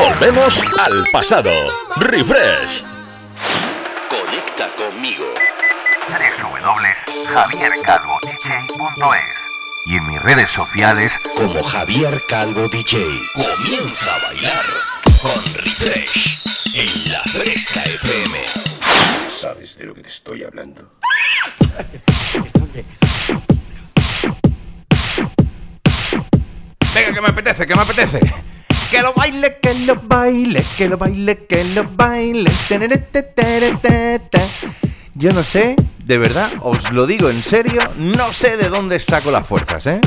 Volvemos al pasado. Refresh. Conecta conmigo. www.javiercalvodj.es y en mis redes sociales como Javier Calvo DJ. Comienza a bailar con Refresh en la Fresca FM. ¿Sabes de lo que te estoy hablando? Venga, que me apetece, que me apetece. Que lo baile, que lo baile, que lo baile, que lo baile. Yo no sé, de verdad, os lo digo en serio, no sé de dónde saco las fuerzas, ¿eh?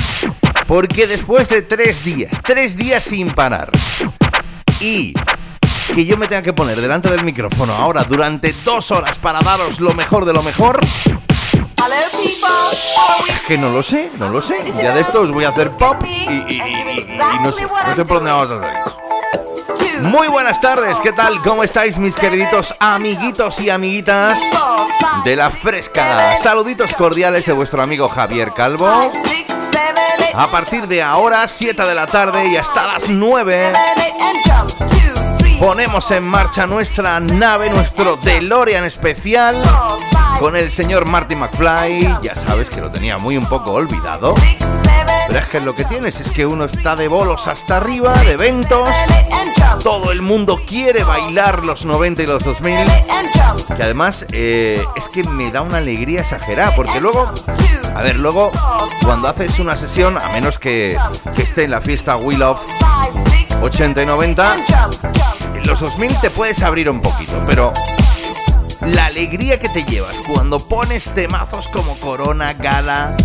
Porque después de tres días, tres días sin parar, y que yo me tenga que poner delante del micrófono ahora durante dos horas para daros lo mejor de lo mejor, es que no lo sé, no lo sé. Ya de esto os voy a hacer pop y, no sé por dónde vamos a salir. Muy buenas tardes, ¿qué tal? ¿Cómo estáis mis queriditos amiguitos y amiguitas de la fresca? Saluditos cordiales de vuestro amigo Javier Calvo. A partir de ahora, 7 de la tarde y hasta las 9, ponemos en marcha nuestra nave, nuestro DeLorean especial con el señor Marty McFly. Ya sabes que lo tenía muy un poco olvidado. Pero lo que tienes es que uno está de bolos hasta arriba, de eventos. Todo el mundo quiere bailar los 90 y los 2000. Que además eh, es que me da una alegría exagerada. Porque luego, a ver, luego cuando haces una sesión, a menos que, esté en la fiesta We Love 80 y 90, en los 2000 te puedes abrir un poquito. Pero la alegría que te llevas cuando pones temazos como Corona, Gala,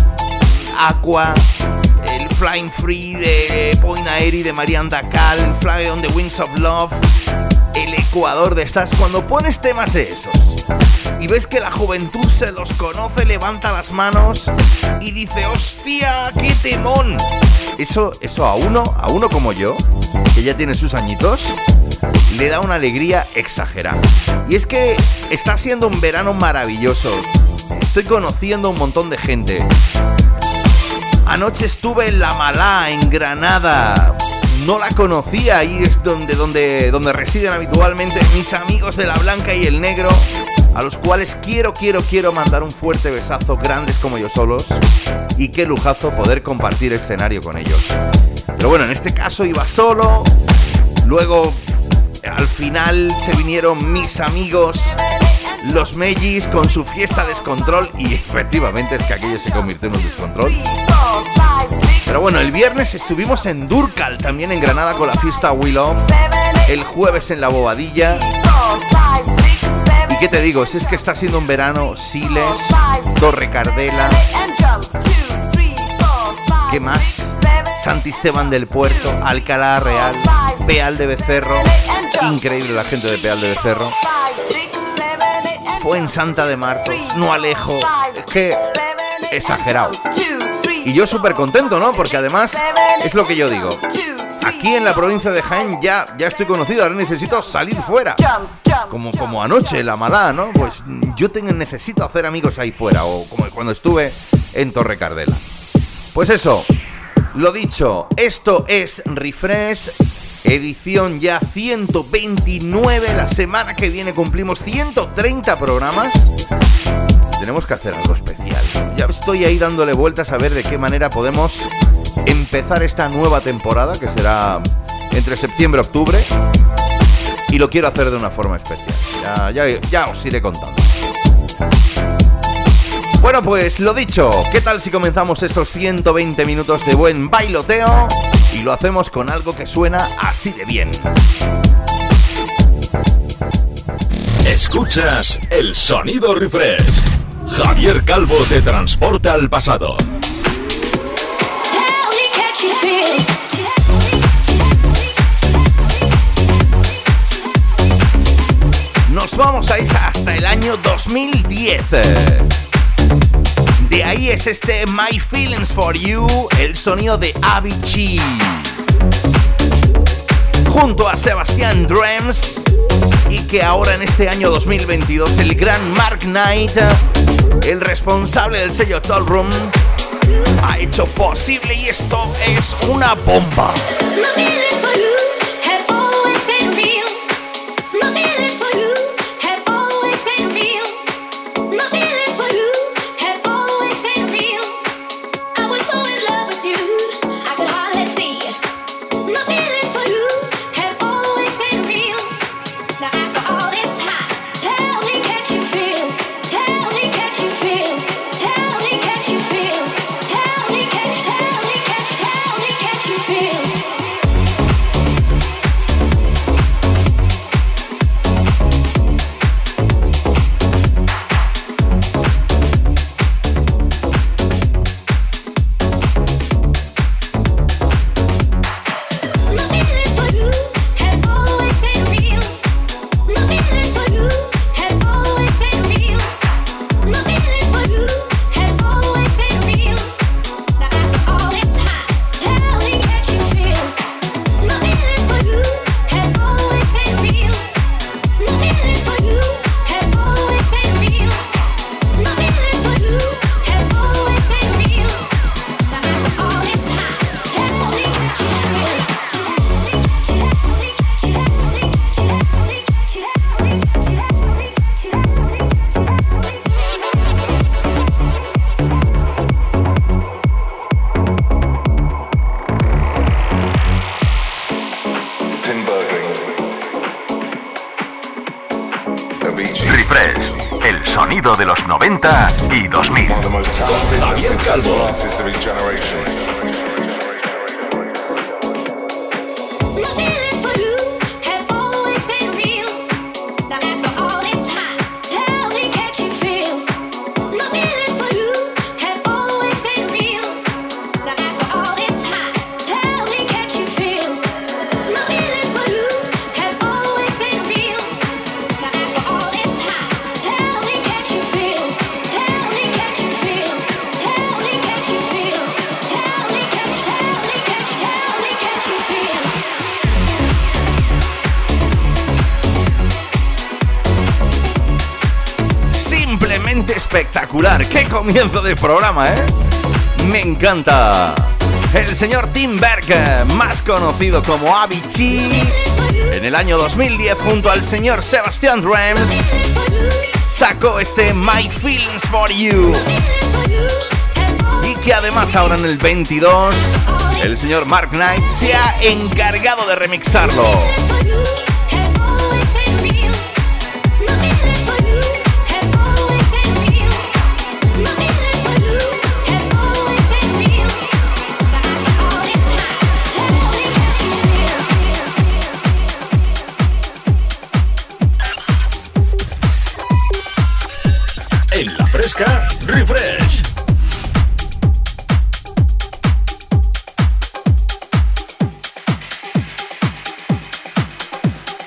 Aqua, Flying Free de Point Aeri de Marianne Dacal, Fly on the Wings of Love, el Ecuador de Stars, cuando pones temas de esos y ves que la juventud se los conoce, levanta las manos y dice, hostia, qué temón. Eso, eso a uno, a uno como yo, que ya tiene sus añitos, le da una alegría exagerada. Y es que está siendo un verano maravilloso. Estoy conociendo un montón de gente. Anoche estuve en La Malá, en Granada. No la conocía, ahí es donde, donde, donde residen habitualmente mis amigos de la Blanca y el Negro, a los cuales quiero, quiero, quiero mandar un fuerte besazo, grandes como yo solos. Y qué lujazo poder compartir escenario con ellos. Pero bueno, en este caso iba solo. Luego, al final, se vinieron mis amigos, los Mellis, con su fiesta descontrol. Y efectivamente es que aquello se convirtió en un descontrol. Pero bueno, el viernes estuvimos en Durcal, también en Granada con la fiesta We Love. El jueves en la Bobadilla. ¿Y qué te digo? Si es que está siendo un verano, Siles, Torre Cardela, ¿qué más? Santisteban del Puerto, Alcalá Real, Peal de Becerro. Increíble la gente de Peal de Becerro. Fue en Santa de Marcos, no alejo. Es que exagerado. Y yo súper contento, ¿no? Porque además es lo que yo digo. Aquí en la provincia de Jaén ya, ya estoy conocido, ahora necesito salir fuera. Como, como anoche, la mala, ¿no? Pues yo tengo, necesito hacer amigos ahí fuera, o como cuando estuve en Torre Cardela. Pues eso, lo dicho, esto es Refresh, edición ya 129. La semana que viene cumplimos 130 programas. Tenemos que hacer algo especial. Ya estoy ahí dándole vueltas a ver de qué manera podemos empezar esta nueva temporada que será entre septiembre y octubre. Y lo quiero hacer de una forma especial. Ya, ya os iré contando. Bueno, pues lo dicho, ¿qué tal si comenzamos esos 120 minutos de buen bailoteo y lo hacemos con algo que suena así de bien? Escuchas el sonido refresh. Javier Calvo te transporta al pasado. Nos vamos a ir hasta el año 2010. De ahí es este My Feelings for You, el sonido de Avicii. Junto a Sebastián Drums y que ahora en este año 2022 el gran Mark Knight, el responsable del sello Tall Room, ha hecho posible y esto es una bomba. Comienzo de programa, eh! Me encanta. El señor Tim Berg, más conocido como Avicii, en el año 2010 junto al señor Sebastian Rams, sacó este My Feelings for You. Y que además ahora en el 22, el señor Mark Knight se ha encargado de remixarlo.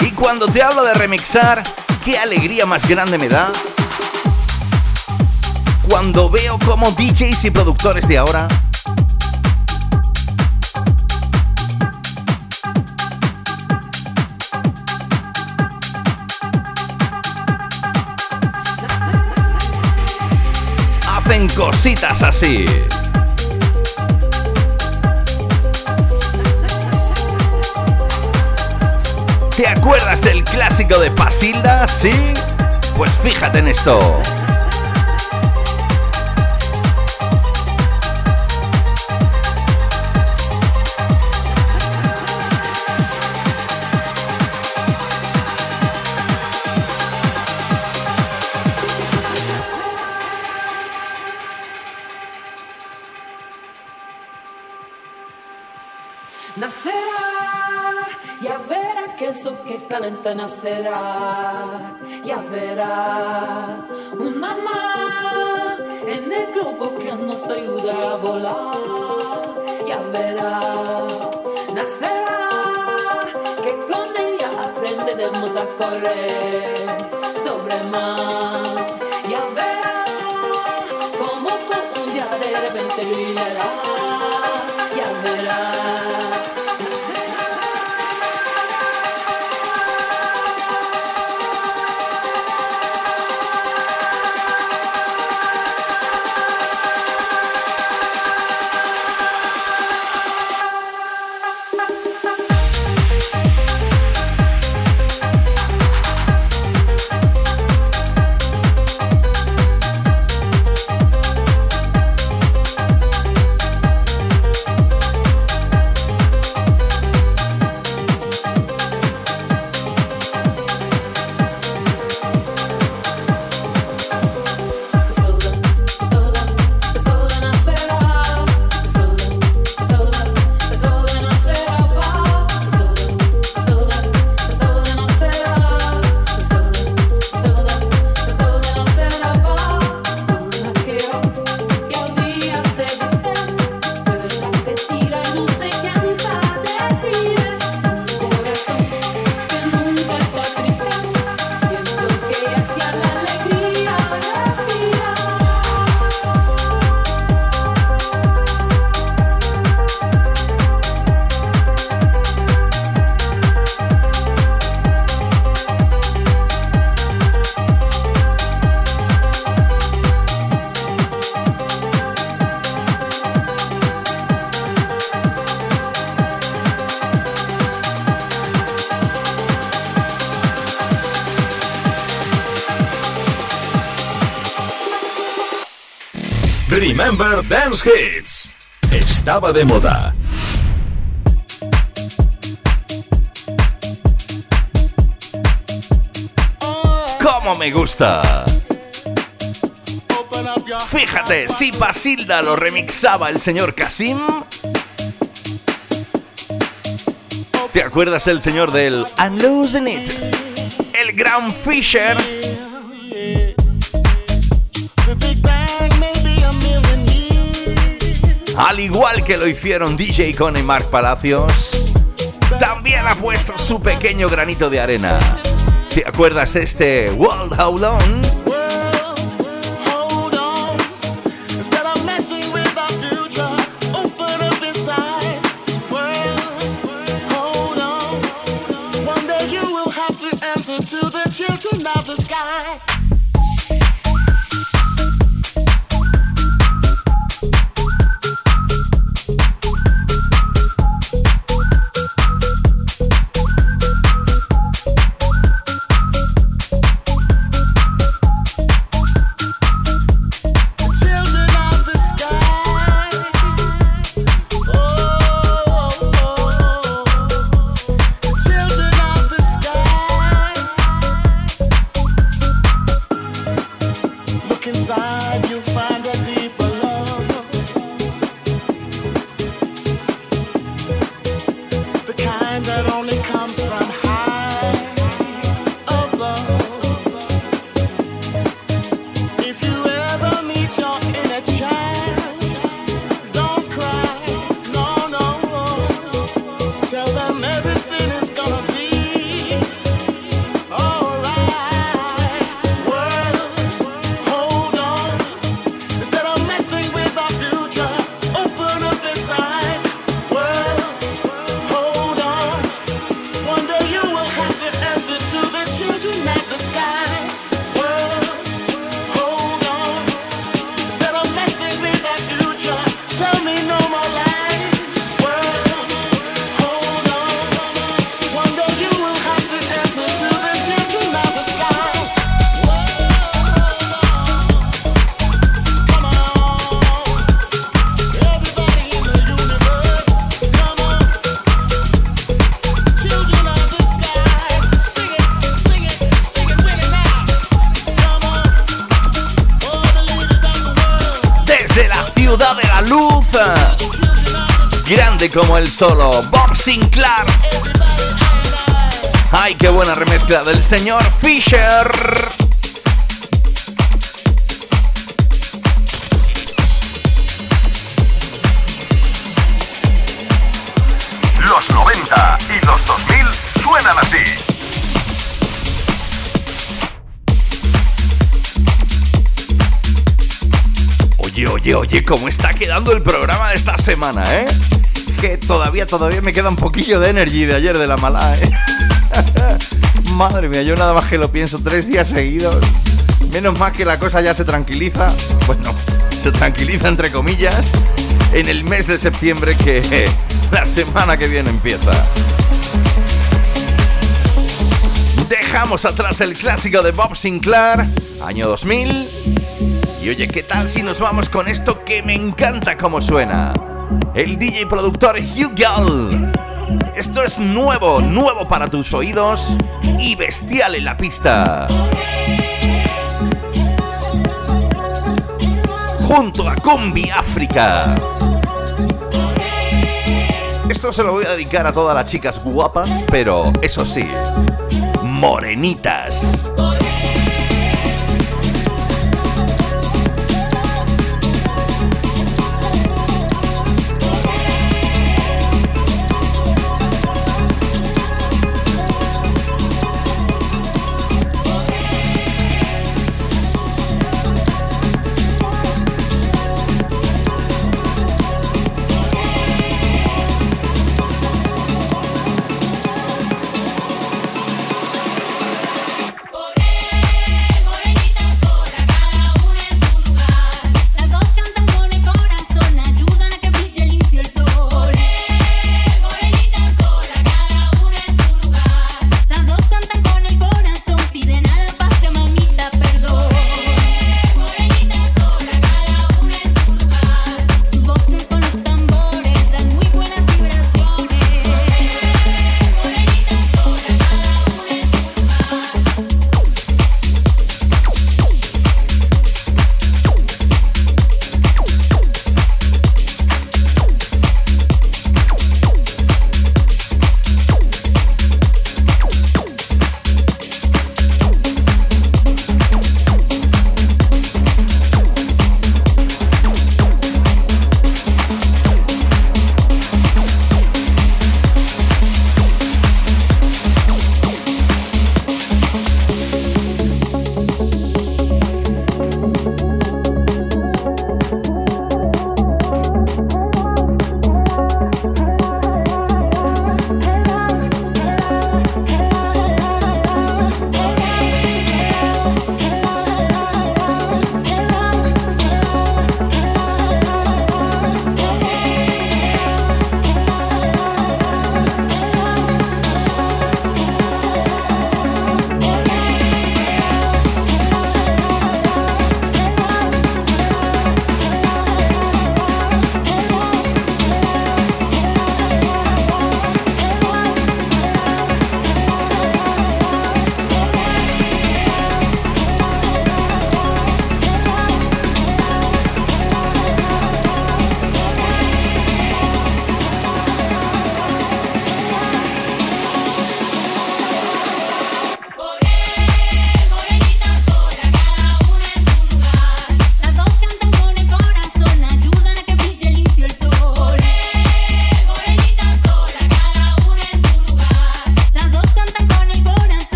Y cuando te hablo de remixar, qué alegría más grande me da cuando veo como DJs y productores de ahora cositas así. ¿Te acuerdas del clásico de Pasilda? ¿Sí? Pues fíjate en esto. Remember Dance Hits. Estaba de moda. ¡Cómo me gusta! Fíjate, si Basilda lo remixaba el señor Kasim. ¿Te acuerdas el señor del I'm Losing It? El gran Fisher al igual que lo hicieron DJ Con y Mark Palacios, también ha puesto su pequeño granito de arena. ¿Te acuerdas de este World How Long? Grande como el solo, Bob Sinclair. ¡Ay, qué buena remezcla del señor Fisher! Los 90 y los 2000 suenan así. Oye, oye, oye, ¿cómo está quedando el programa de esta semana, eh? Que todavía, todavía me queda un poquillo de energy de ayer de la mala, eh. Madre mía, yo nada más que lo pienso tres días seguidos. Menos mal que la cosa ya se tranquiliza. Bueno, se tranquiliza entre comillas en el mes de septiembre que la semana que viene empieza. Dejamos atrás el clásico de Bob Sinclair, año 2000. Y oye, ¿qué tal si nos vamos con esto que me encanta como suena? El DJ productor Gall. Esto es nuevo, nuevo para tus oídos y bestial en la pista. Junto a Combi África. Esto se lo voy a dedicar a todas las chicas guapas, pero eso sí, morenitas.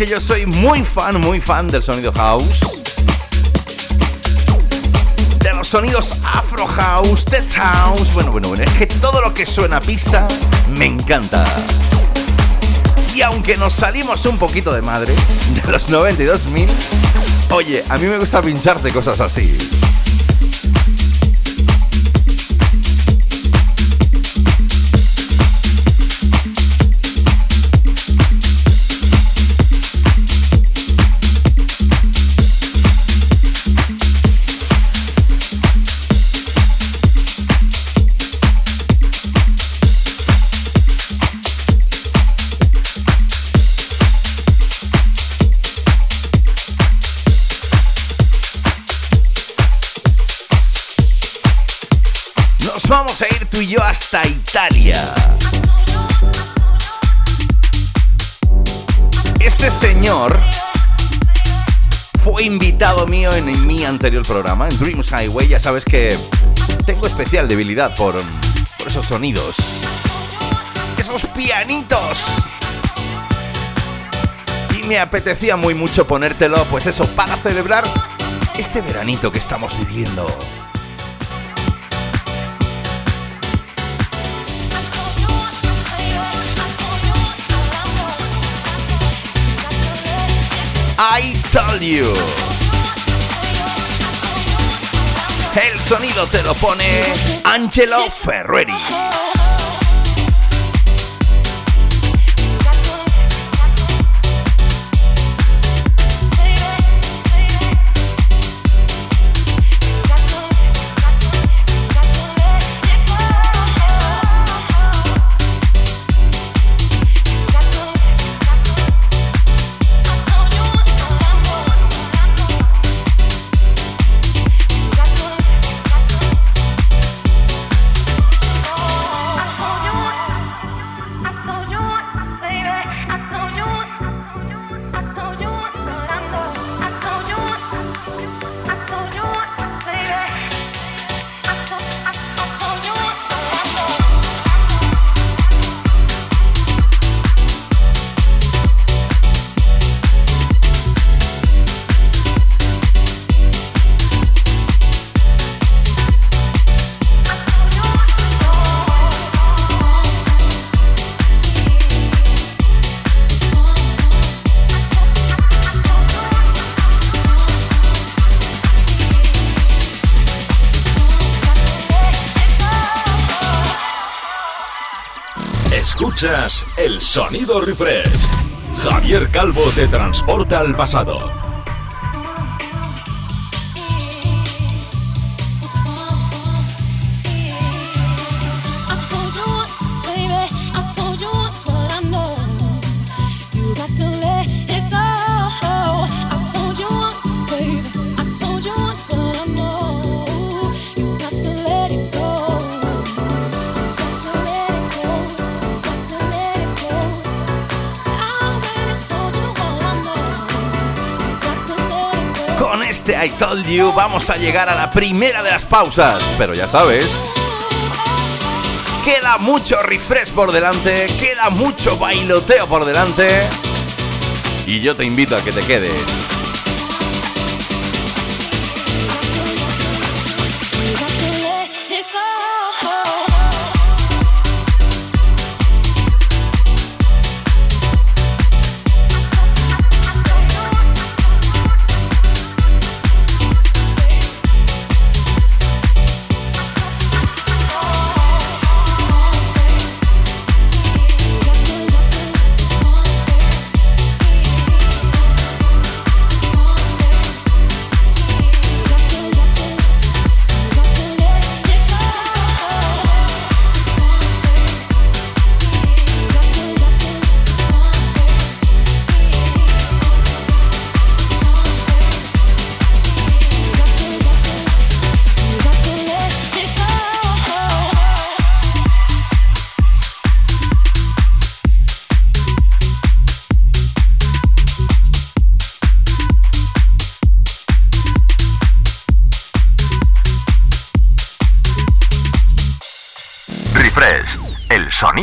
Que yo soy muy fan, muy fan del sonido house. De los sonidos afro house, tech house. Bueno, bueno, bueno. Es que todo lo que suena a pista me encanta. Y aunque nos salimos un poquito de madre de los 92.000, oye, a mí me gusta pincharte cosas así. Fue invitado mío en mi anterior programa, en Dreams Highway. Ya sabes que tengo especial debilidad por, por esos sonidos. Esos pianitos. Y me apetecía muy mucho ponértelo, pues eso, para celebrar este veranito que estamos viviendo. I told you. El sonido te lo pone Angelo Ferreri. Sonido refresh. Javier Calvo te transporta al pasado. Told You vamos a llegar a la primera de las pausas, pero ya sabes, queda mucho refresh por delante, queda mucho bailoteo por delante y yo te invito a que te quedes.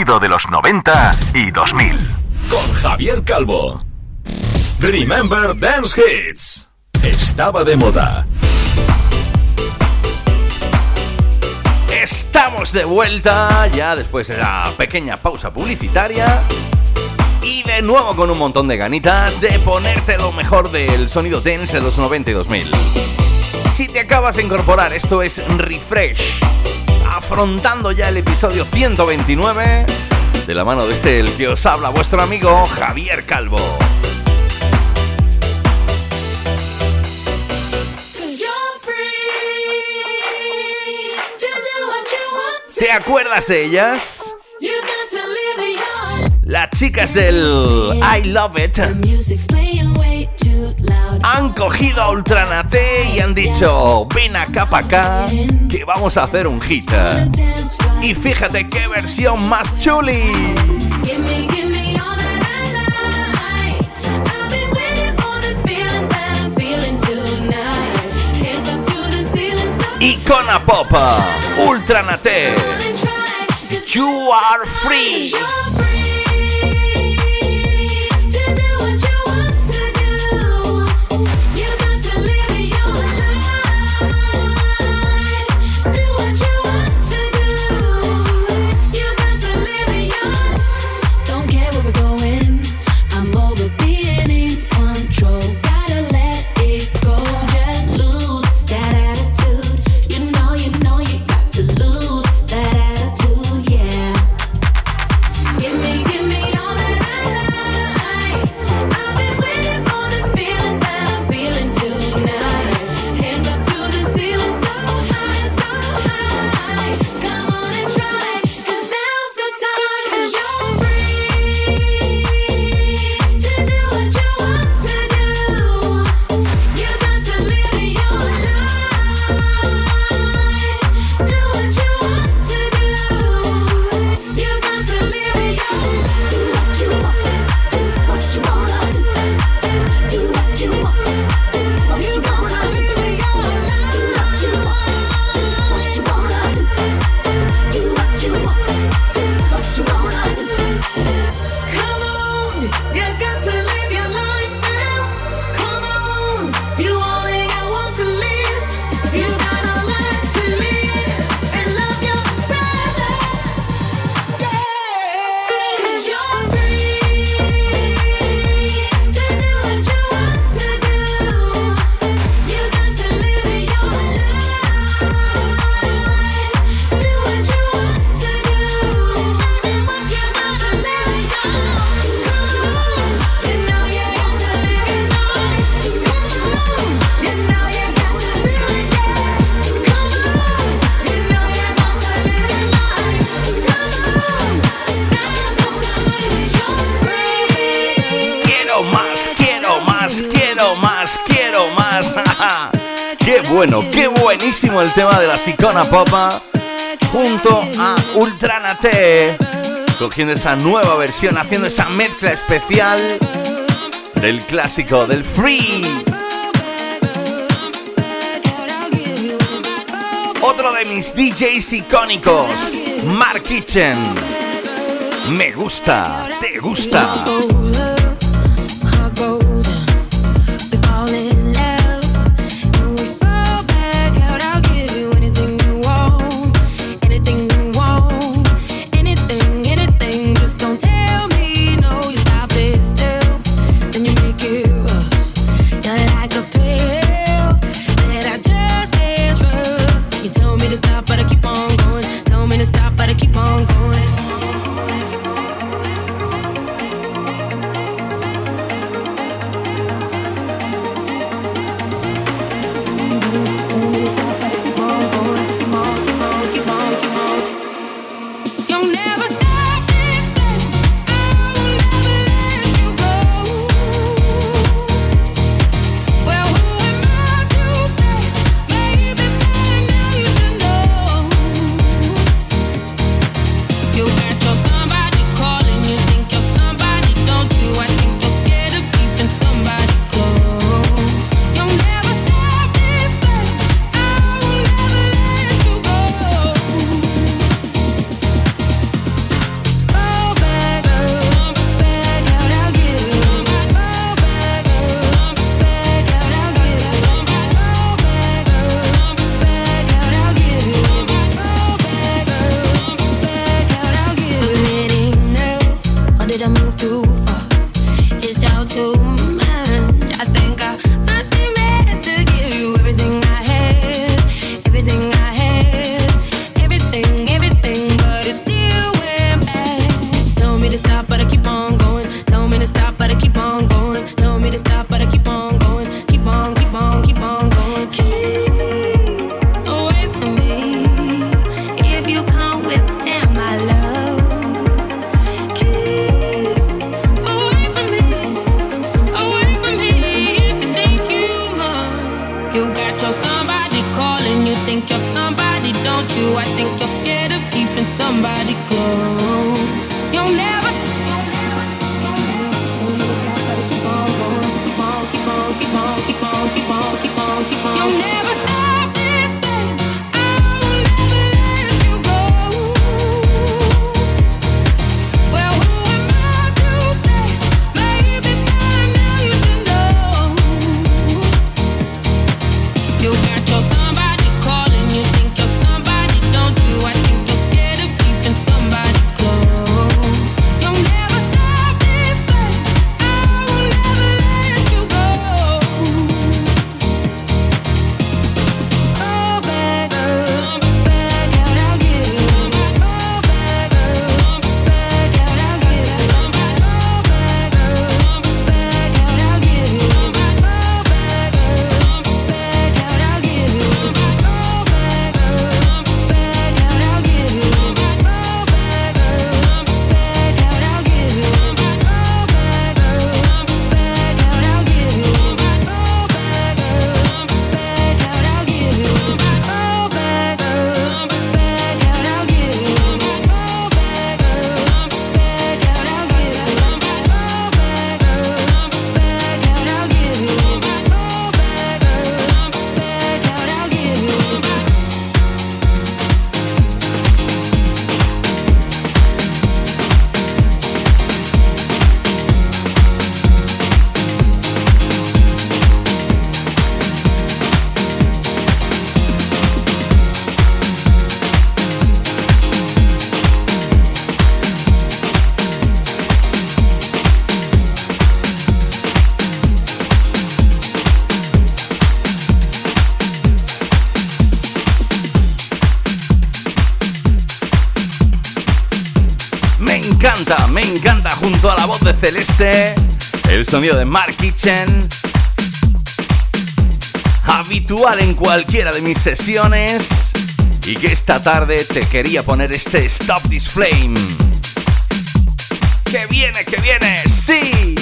De los 90 y 2000. Con Javier Calvo. Remember Dance Hits. Estaba de moda. Estamos de vuelta ya después de la pequeña pausa publicitaria. Y de nuevo con un montón de ganitas de ponerte lo mejor del sonido dance de los 90 y 2000. Si te acabas de incorporar, esto es Refresh afrontando ya el episodio 129 de la mano de este el que os habla vuestro amigo Javier Calvo. ¿Te acuerdas de ellas? Las chicas del I Love It han cogido a Ultranate y han dicho, ven acá para acá, que vamos a hacer un hit. Y fíjate qué versión más chuli. Icona Pop, Ultranate. You are free. Sicona Popa junto a Ultranate, cogiendo esa nueva versión, haciendo esa mezcla especial del clásico del Free. Otro de mis DJs icónicos, Mark Kitchen. Me gusta, te gusta. Sonido de Mark Kitchen, habitual en cualquiera de mis sesiones y que esta tarde te quería poner este Stop This Flame. ¡Que viene, que viene! ¡Sí!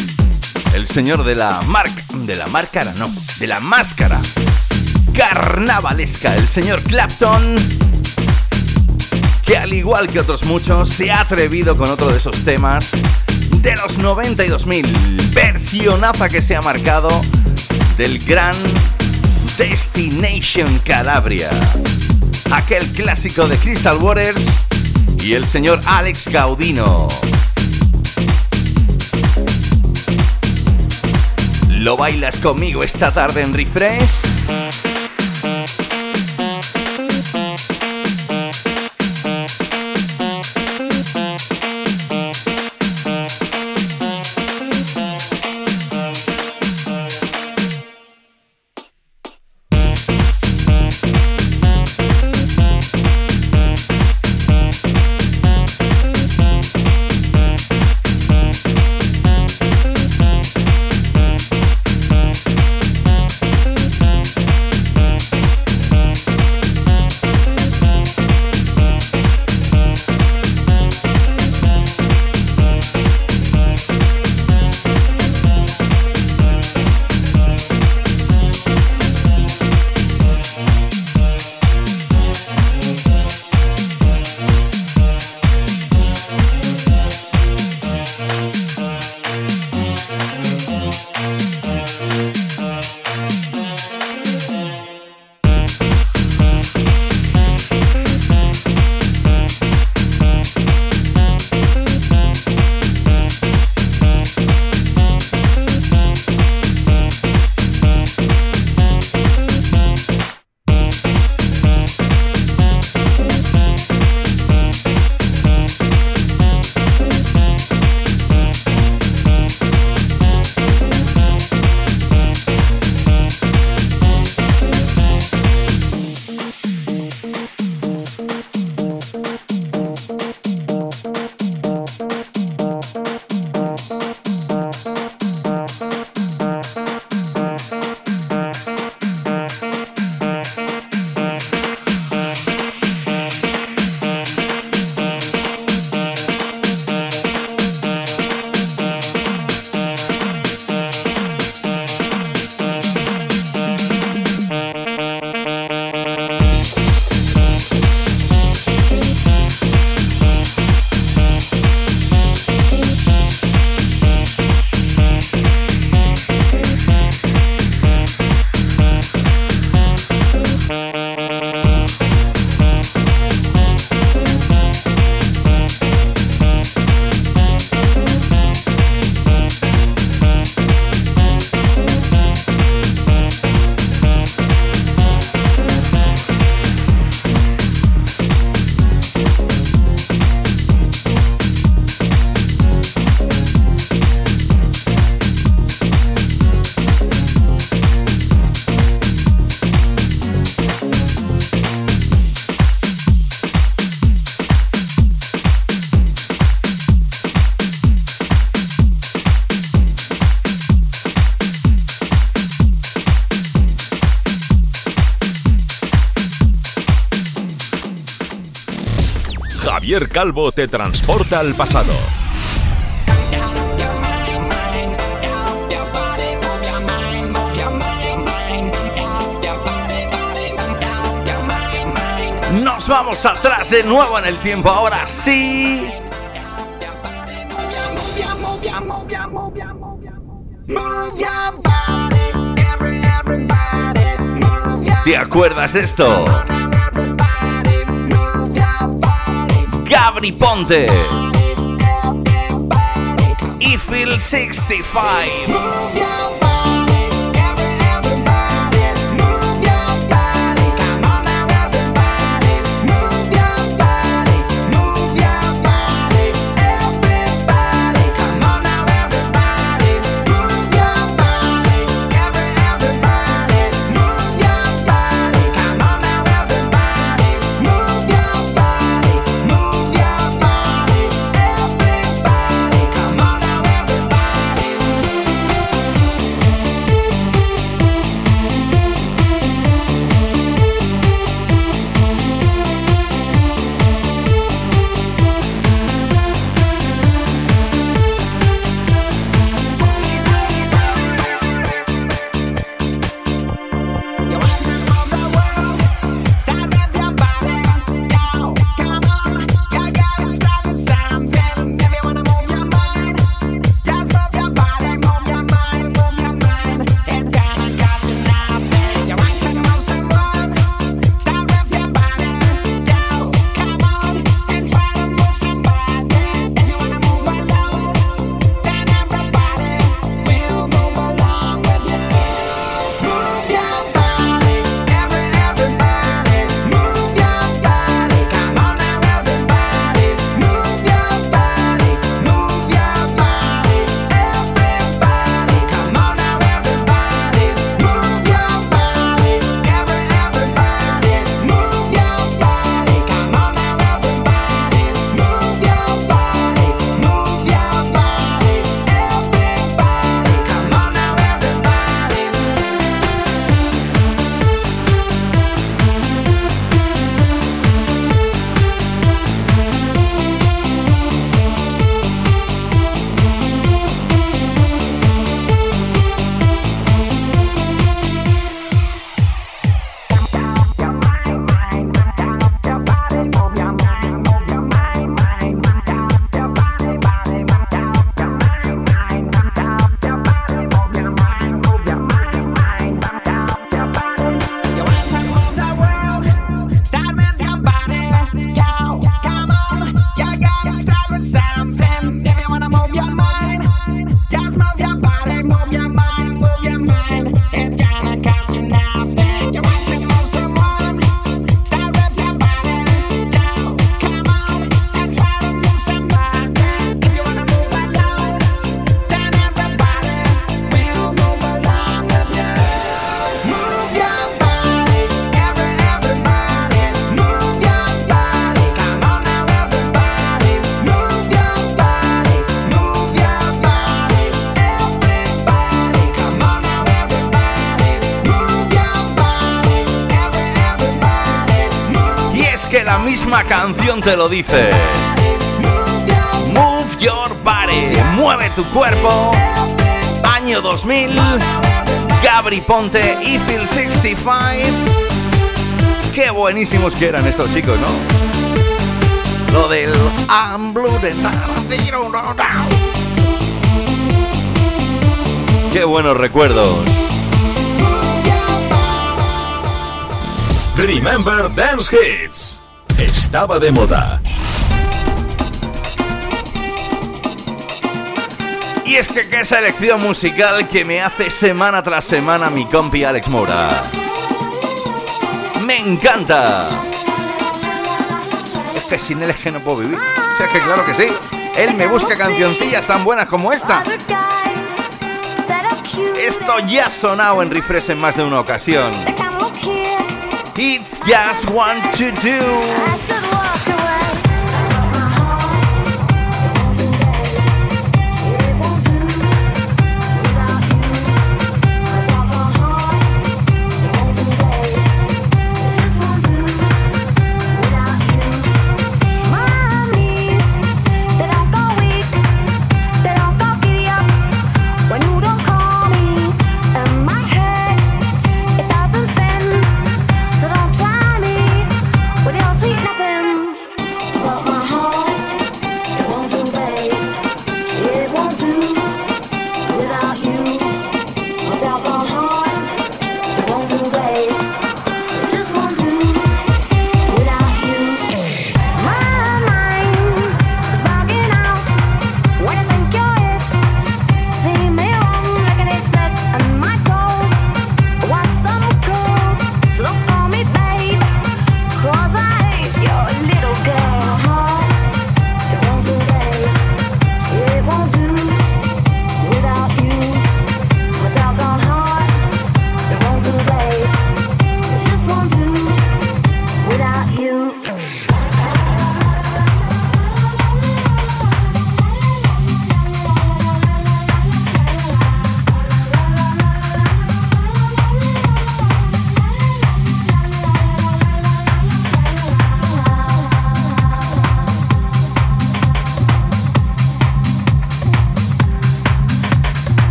El señor de la marca, de la máscara, no, de la máscara carnavalesca, el señor Clapton, que al igual que otros muchos se ha atrevido con otro de esos temas de los 92.000, versionaza que se ha marcado del gran Destination Calabria, aquel clásico de Crystal Waters y el señor Alex Gaudino. ¿Lo bailas conmigo esta tarde en Refresh? Calvo te transporta al pasado. Nos vamos atrás de nuevo en el tiempo, ahora sí. ¿Te acuerdas de esto? Gabri Ponte. Eiffel 65. Misma canción te lo dice. Move your body, mueve tu cuerpo. Año 2000, Gabri Ponte Phil 65. Qué buenísimos que eran estos chicos, ¿no? Lo del I'm blue Qué buenos recuerdos. Remember Dance Hits. Estaba de moda. Y es que qué selección musical que me hace semana tras semana mi compi Alex Mora. Me encanta. Es que sin él es que no puedo vivir. Es que claro que sí. Él me busca cancioncillas tan buenas como esta. Esto ya ha sonado en refresh en más de una ocasión. It's just one to do.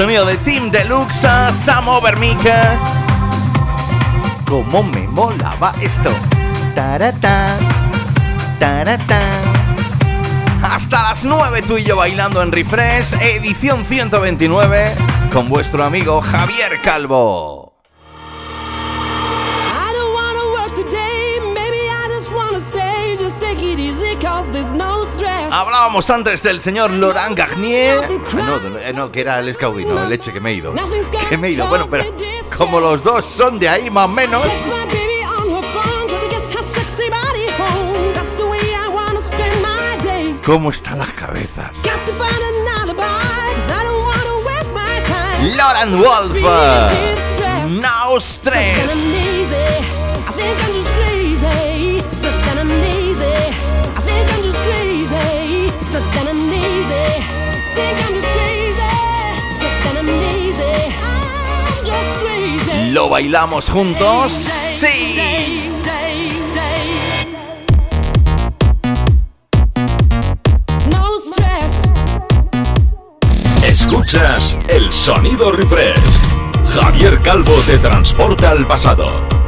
Sonido de Team Deluxe, Sam Overmika. ¿Cómo me molaba esto? Tarata, tarata. Hasta las 9 tú y yo bailando en Refresh, edición 129, con vuestro amigo Javier Calvo. Hablábamos antes del señor Laurent Garnier. No, eh, no, que era el Scouty, no, leche que me he ido. Que me he ido. Bueno, pero como los dos son de ahí más o menos. ¿Cómo están las cabezas? Laurent Wolf. No stress. ¿Lo bailamos juntos? ¡Sí! Escuchas el sonido refresh. Javier Calvo te transporta al pasado.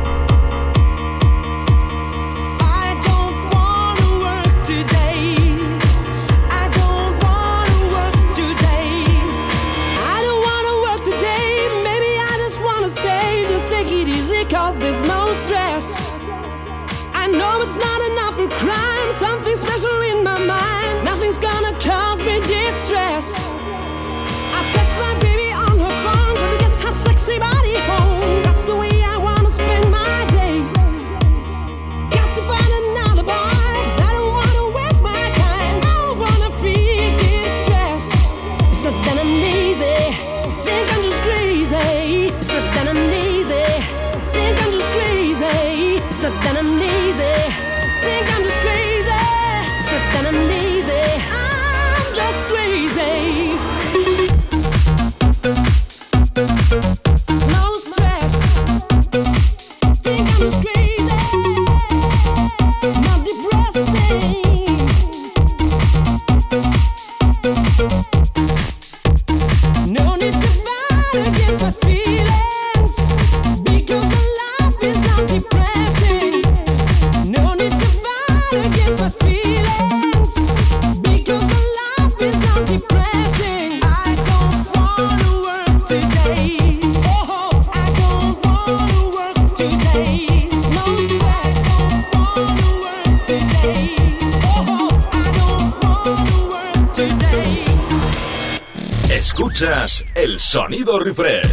Sonido refresh.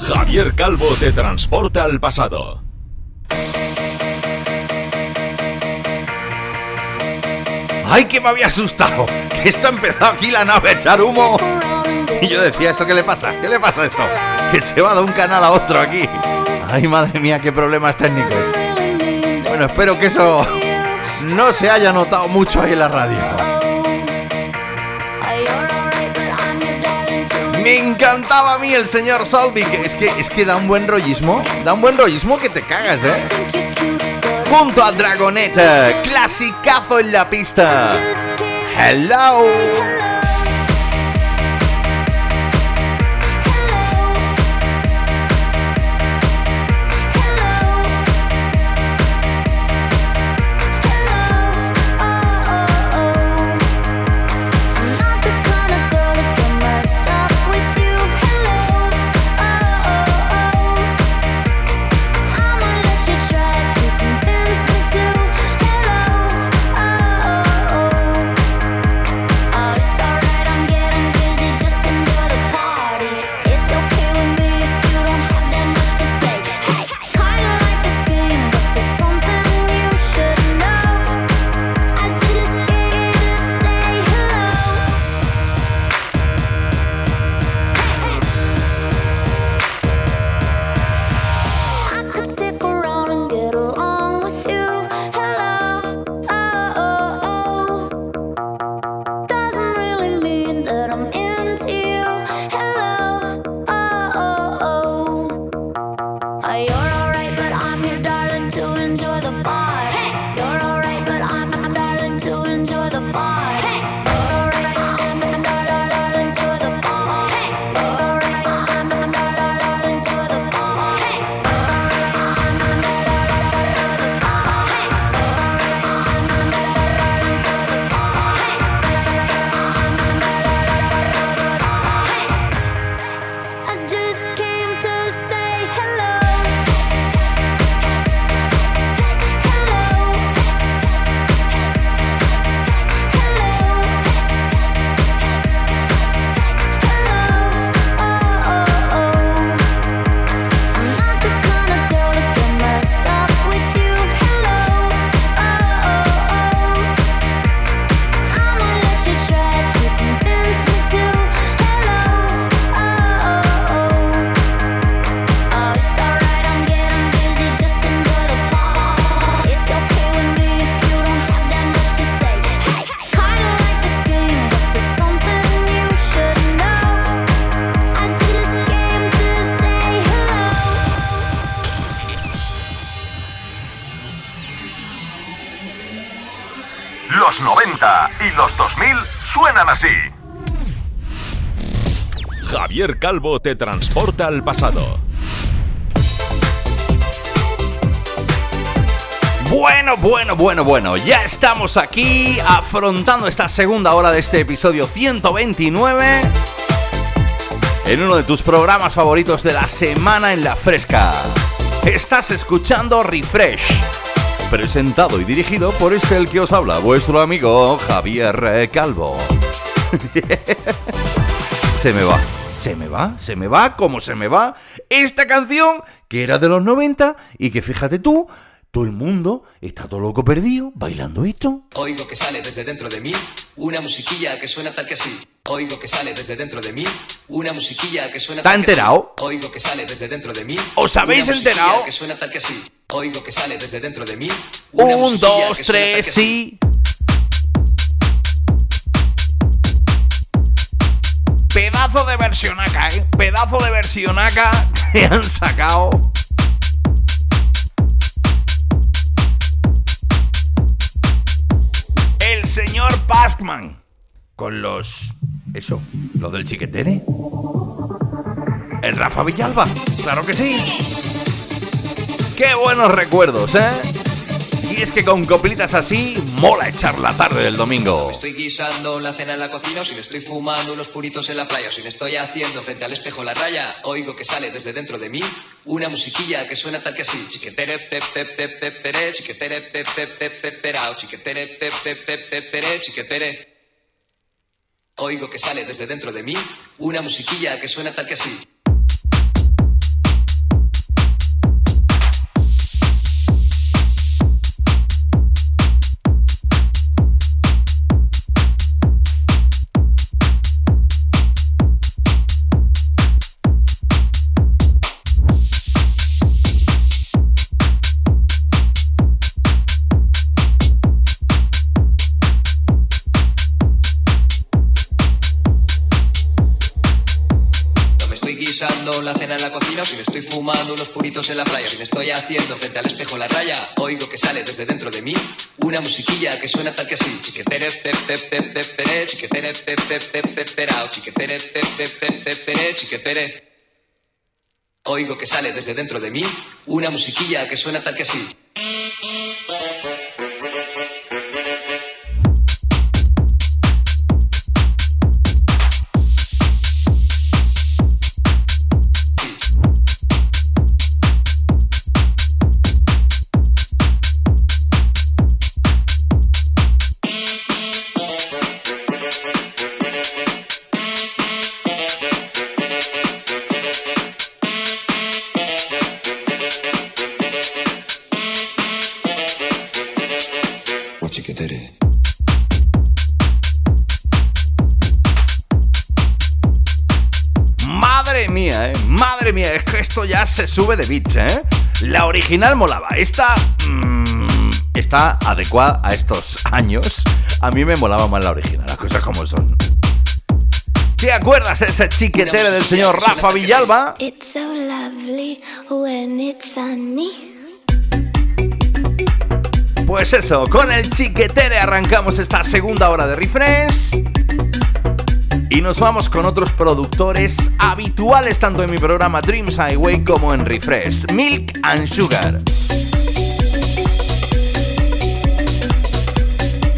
Javier Calvo te transporta al pasado. ¡Ay, que me había asustado! Que esto ha empezado aquí la nave a echar humo. Y yo decía, ¿esto qué le pasa? ¿Qué le pasa a esto? Que se va de un canal a otro aquí. ¡Ay, madre mía, qué problemas técnicos! Bueno, espero que eso no se haya notado mucho ahí en la radio. Me encantaba a mí el señor Solving. Es que, es que da un buen rollismo. Da un buen rollismo que te cagas, ¿eh? Junto a Dragoneta, clasicazo en la pista. Hello. Calvo te transporta al pasado. Bueno, bueno, bueno, bueno, ya estamos aquí afrontando esta segunda hora de este episodio 129 en uno de tus programas favoritos de la semana en la fresca. Estás escuchando Refresh, presentado y dirigido por este el que os habla, vuestro amigo Javier Calvo. Se me va se me va, se me va, como se me va esta canción que era de los 90 y que fíjate tú, todo el mundo está todo loco perdido bailando esto. Oigo que sale desde dentro de mí una musiquilla que suena tal que así. Oigo que sale desde dentro de mí una musiquilla que suena tal que enterado? Oigo que sale desde dentro de mí. ¿Os habéis enterado? que suena tal que así. Oigo que sale desde dentro de mí. Un, dos, tres, sí. Pedazo de versionaca, ¿eh? Pedazo de versionaca que han sacado. El señor Paskman. Con los. Eso, los del chiquetere. El Rafa Villalba, claro que sí. Qué buenos recuerdos, ¿eh? Es que con coplitas así mola echar la tarde del domingo. Me estoy guisando la cena en la cocina, si me estoy fumando unos puritos en la playa, si me estoy haciendo frente al espejo la raya, oigo que sale desde dentro de mí una musiquilla que suena tal que así. Chiquetere pe pe pe pe pere, chiquetere chiquetere pe pe pe pe pere, chiquetere. Oigo que sale desde dentro de mí una musiquilla que suena tal que así. Cena en la cocina, si me estoy fumando unos puritos en la playa, si me estoy haciendo frente al espejo la raya, oigo que sale desde dentro de mí una musiquilla que suena tal que así. Chiquetere pe pe pe pe pere, chiquetere pe pe pe pe perao, chiquetere pe pe pe pe pere, chiquetere. Oigo que sale desde dentro de mí una musiquilla que suena tal que así. Ya se sube de bits, ¿eh? La original molaba. Esta. Mmm, está adecuada a estos años. A mí me molaba más la original, las cosas como son. ¿Te acuerdas de ese chiquetere del señor Rafa Villalba? It's so lovely when it's sunny. Pues eso, con el chiquetere arrancamos esta segunda hora de refresh. Y nos vamos con otros productores habituales tanto en mi programa Dreams Highway como en Refresh, Milk and Sugar.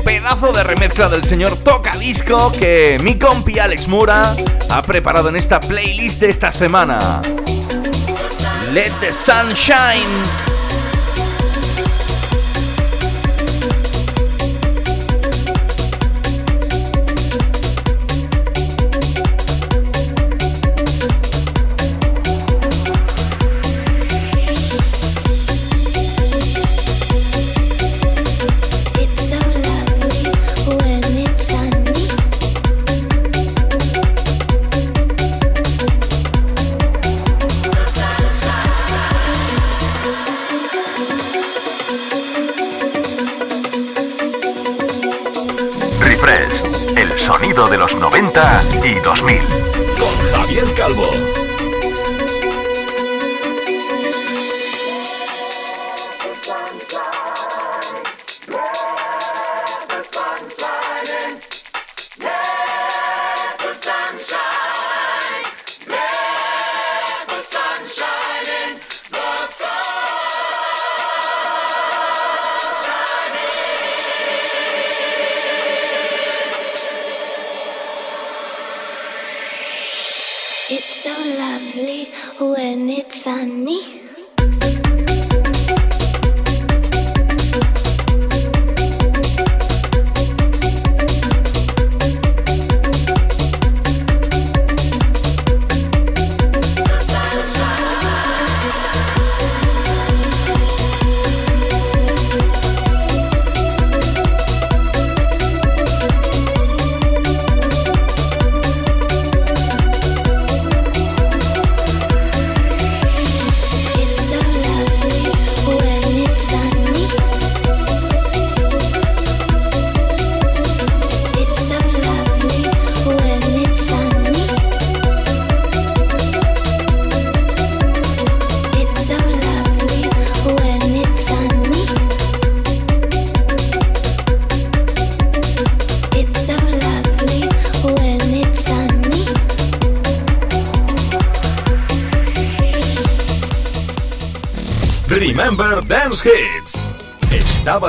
Pedazo de remezcla del señor Toca Disco que mi compi Alex Mura ha preparado en esta playlist de esta semana. Let the sun shine. 90 y 2000. Con Javier Calvo.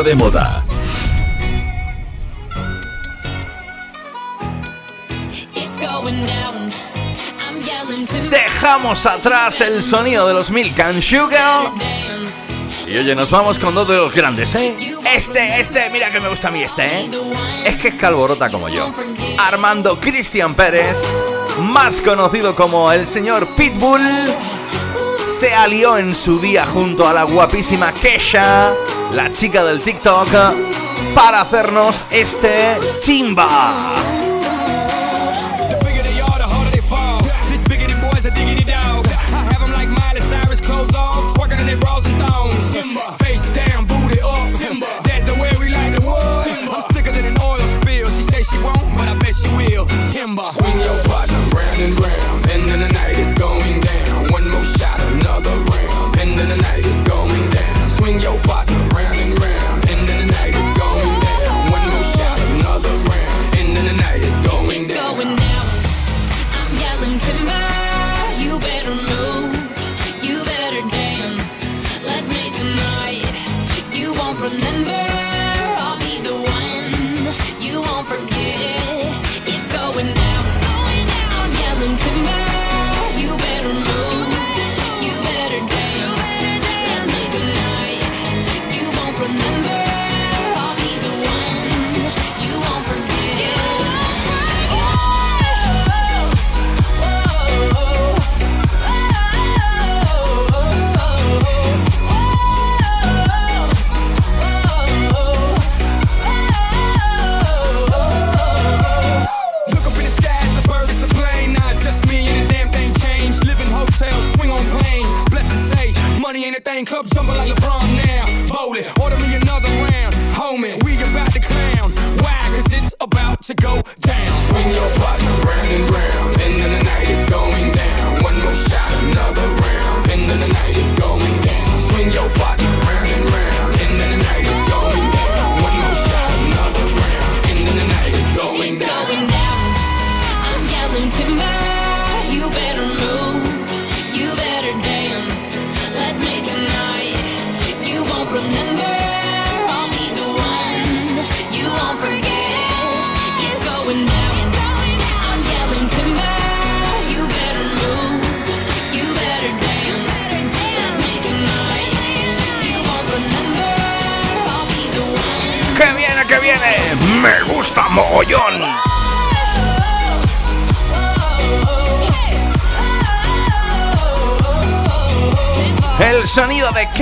Estaba de moda. Dejamos atrás el sonido de los Milk and Sugar. Y oye, nos vamos con dos de los grandes, ¿eh? Este, este, mira que me gusta a mí este, ¿eh? Es que es calborota como yo. Armando Cristian Pérez, más conocido como el señor Pitbull, se alió en su día junto a la guapísima Kesha, la chica del TikTok, para hacernos este chimba.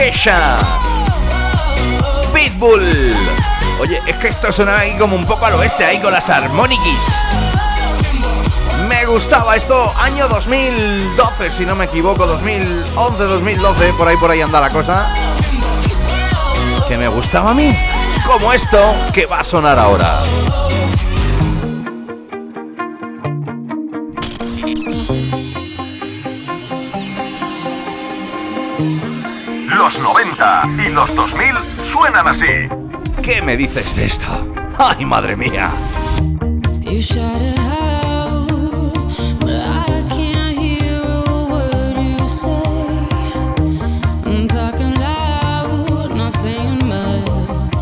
Kesha. Pitbull. Oye, es que esto suena ahí como un poco al oeste, ahí con las armonikis. Me gustaba esto, año 2012, si no me equivoco, 2011, 2012, por ahí por ahí anda la cosa. Que me gustaba a mí. Como esto que va a sonar ahora. Y los 2000 suenan así. ¿Qué me dices de esto? ¡Ay, madre mía!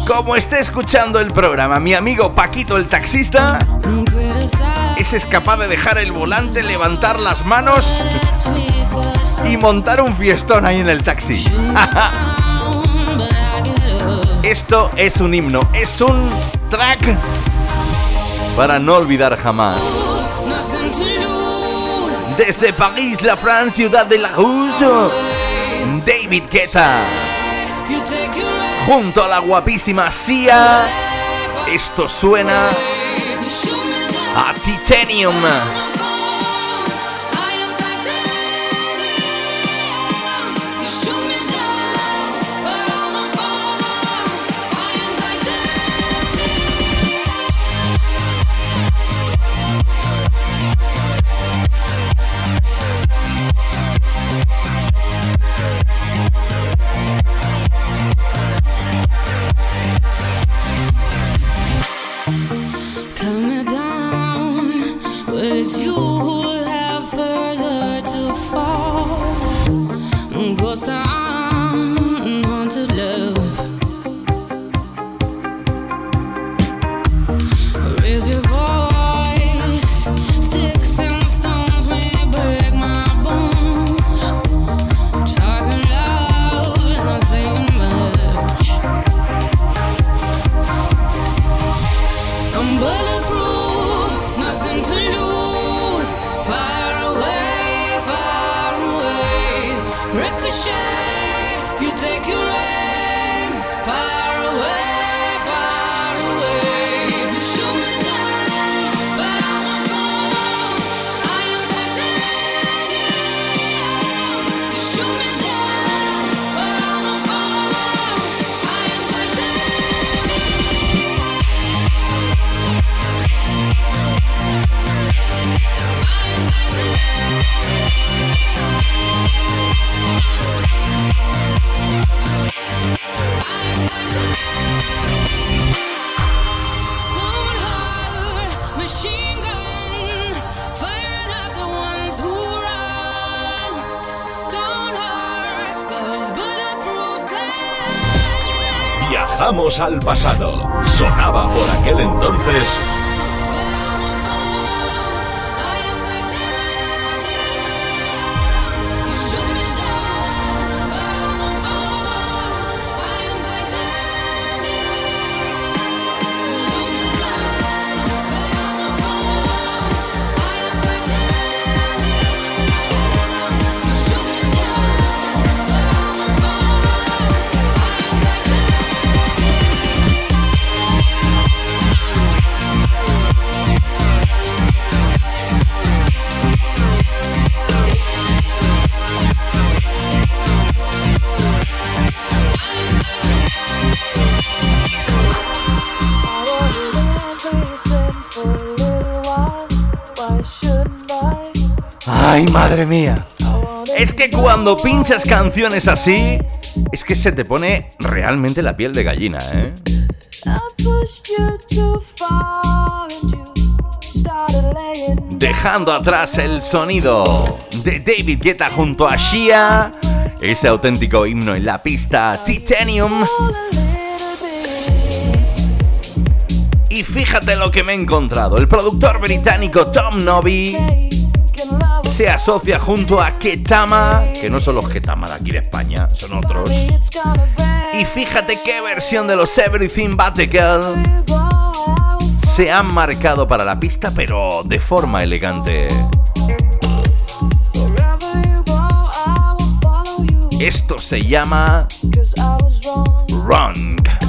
Como esté escuchando el programa, mi amigo Paquito el taxista ese es capaz de dejar el volante, levantar las manos y montar un fiestón ahí en el taxi. Esto es un himno, es un track para no olvidar jamás. Desde París, la France, ciudad de la Ruse, David Guetta, junto a la guapísima Sia, esto suena a Titanium. Ay, madre mía. Es que cuando pinchas canciones así, es que se te pone realmente la piel de gallina, ¿eh? Dejando atrás el sonido de David Guetta junto a Shia, ese auténtico himno en la pista Titanium. Y fíjate lo que me he encontrado. El productor británico Tom Nobby se asocia junto a Ketama, que no son los Ketama de aquí de España, son otros. Y fíjate qué versión de los Everything But se han marcado para la pista, pero de forma elegante. Esto se llama Wrong.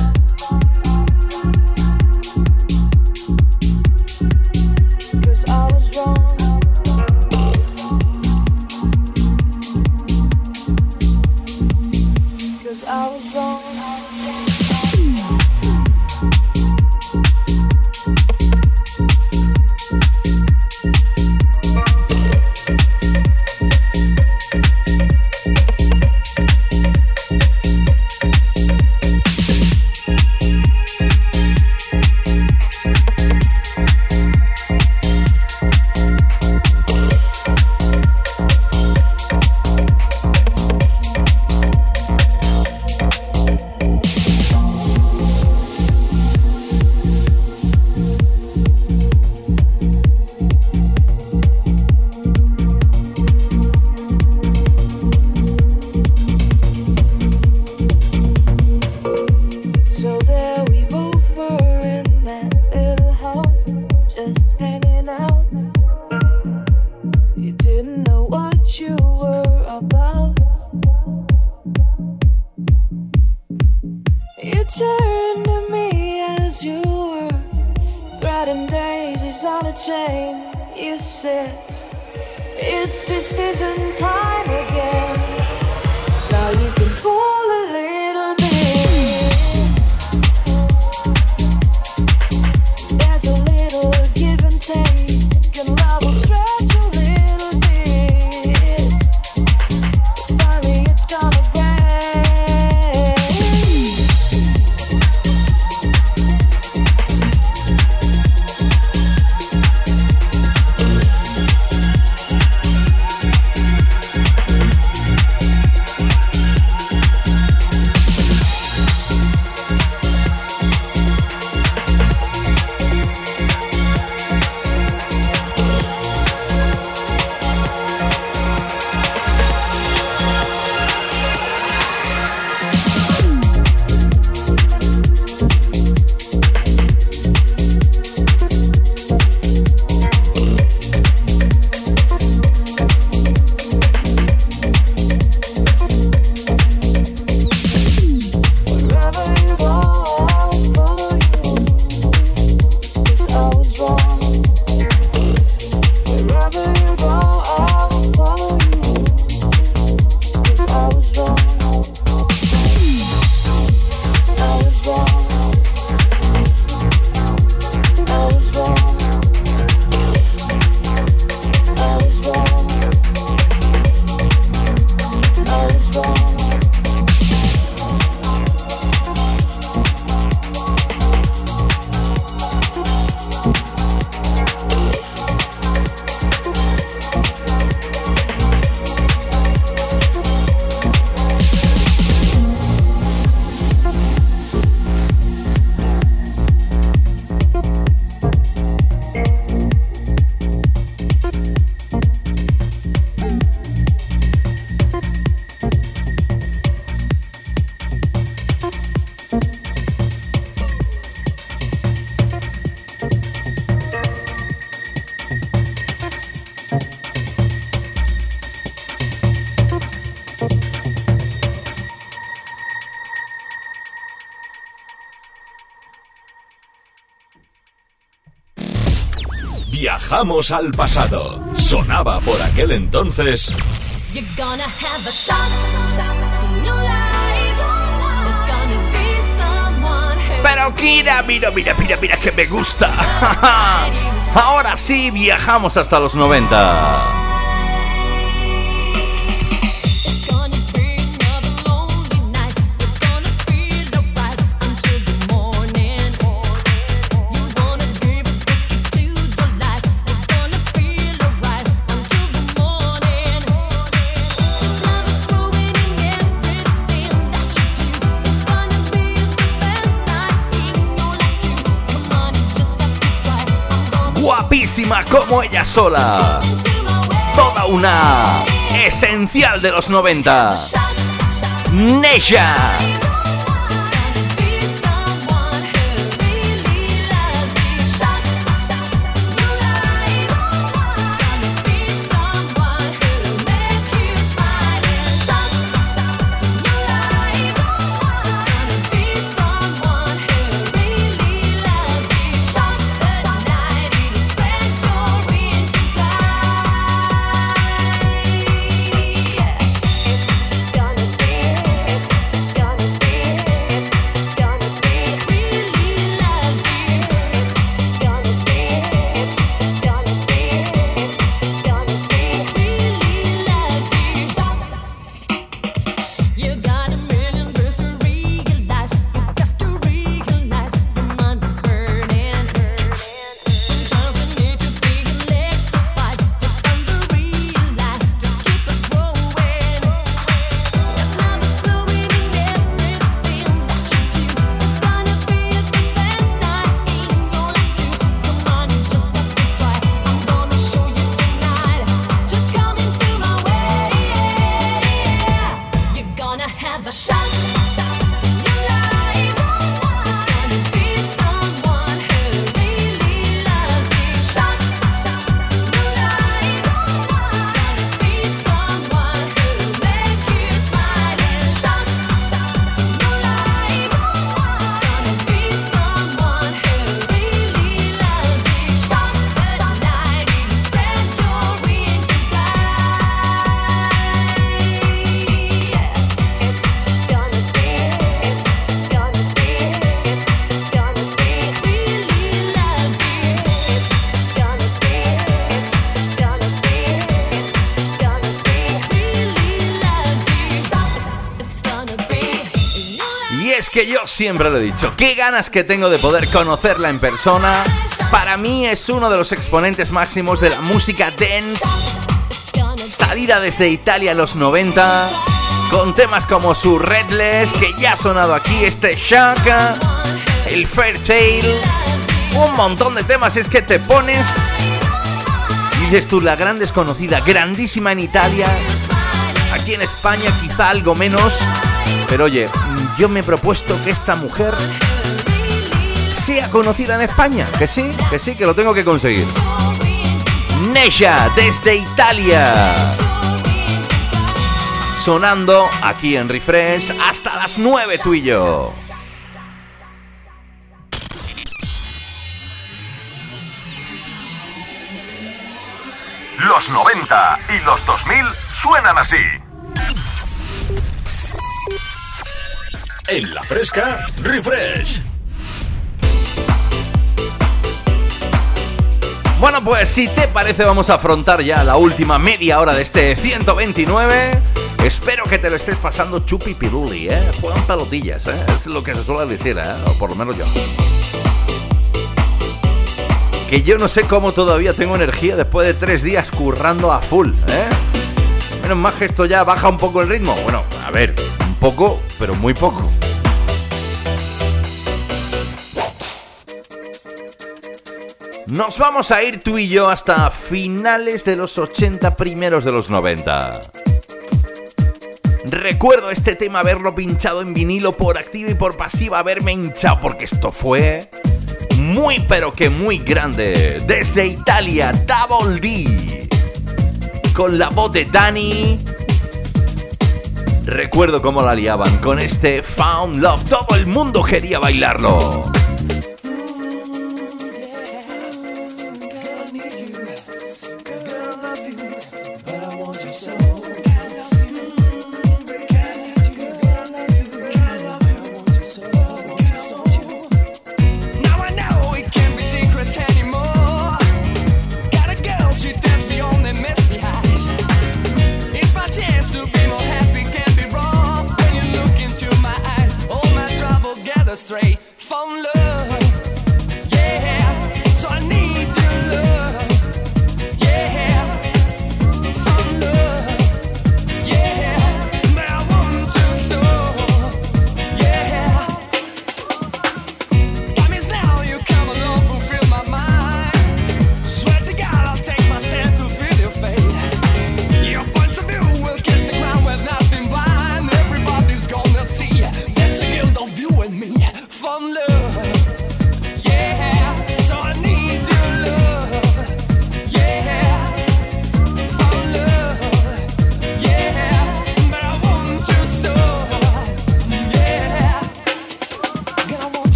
Viajamos al pasado. Sonaba por aquel entonces. You're gonna have a shot Pero Kira, mira, mira, mira, mira que me gusta. Ahora sí, viajamos hasta los 90. Como ella sola. Toda una esencial de los 90. Neja. Dicho, qué ganas que tengo de poder conocerla en persona. Para mí es uno de los exponentes máximos de la música dance, salida desde Italia en los 90, con temas como su Redless, que ya ha sonado aquí, este Shaka, el Fairtail, un montón de temas, es que te pones y dices tú, la gran desconocida, grandísima en Italia, aquí en España quizá algo menos, pero oye, yo me he propuesto que esta mujer sea conocida en España, que sí, que sí, que lo tengo que conseguir. Neja, desde Italia. Sonando aquí en Refresh hasta las 9 tú y yo. Los 90 y los 2000 suenan así. En la fresca, refresh. Bueno, pues si te parece vamos a afrontar ya la última media hora de este 129. Espero que te lo estés pasando chupi piruli, ¿eh? Juegan pelotillas, ¿eh? Es lo que se suele decir, ¿eh? O por lo menos yo. Que yo no sé cómo todavía tengo energía después de tres días currando a full, ¿eh? Menos mal que esto ya baja un poco el ritmo. Bueno, a ver, poco, pero muy poco. Nos vamos a ir tú y yo hasta finales de los 80, primeros de los 90. Recuerdo este tema haberlo pinchado en vinilo por activa y por pasiva, haberme hinchado, porque esto fue muy pero que muy grande. Desde Italia, Double D. Con la voz de Dani. Recuerdo cómo la liaban con este Found Love. Todo el mundo quería bailarlo.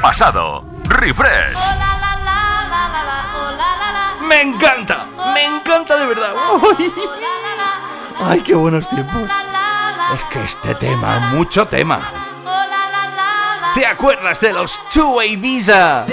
Pasado. Refresh. Me encanta, me encanta de verdad. Uy. Ay, qué buenos tiempos. Es que este tema, mucho tema. ¿Te acuerdas de los Two-Way Visa?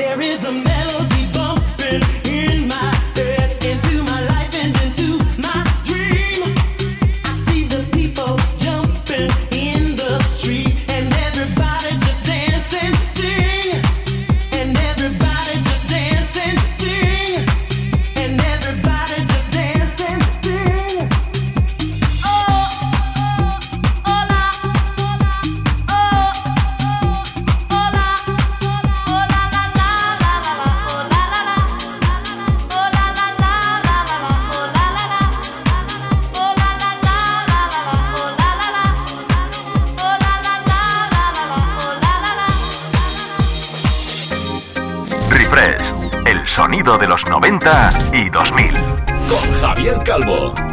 Sonido de los 90 y 2000. Con Javier Calvo.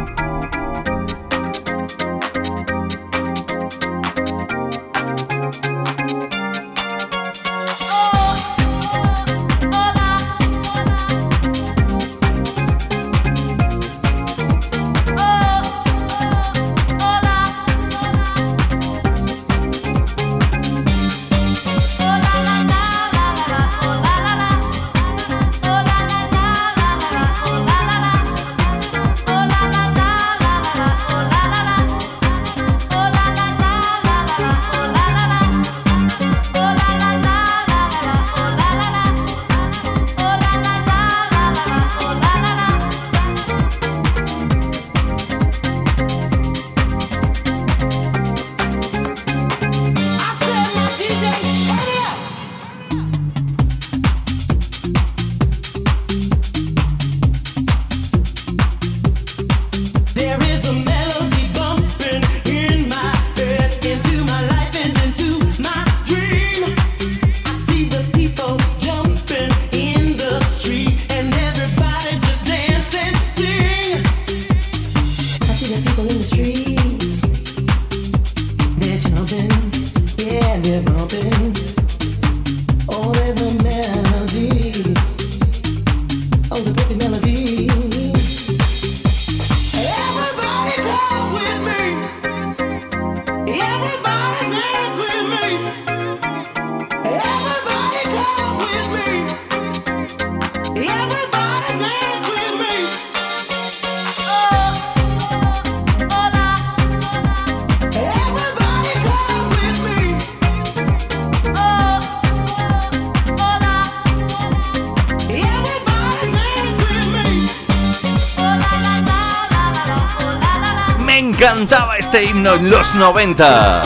Los 90.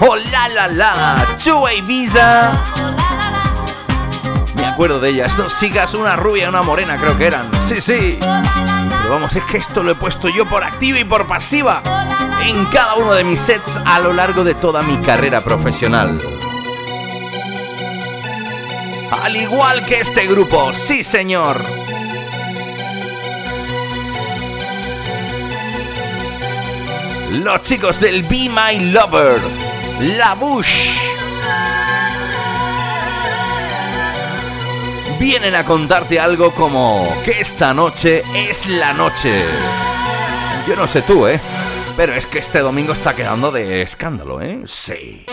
¡Oh, la, la, la! Two-Way Visa. Me acuerdo de ellas, dos chicas, una rubia y una morena creo que eran. Sí, sí. Pero vamos, es que esto lo he puesto yo por activa y por pasiva en cada uno de mis sets a lo largo de toda mi carrera profesional. Al igual que este grupo, sí señor. Los chicos del Be My Lover, La Bush. Vienen a contarte algo como que esta noche es la noche. Yo no sé tú, ¿eh? Pero es que este domingo está quedando de escándalo, ¿eh? Sí.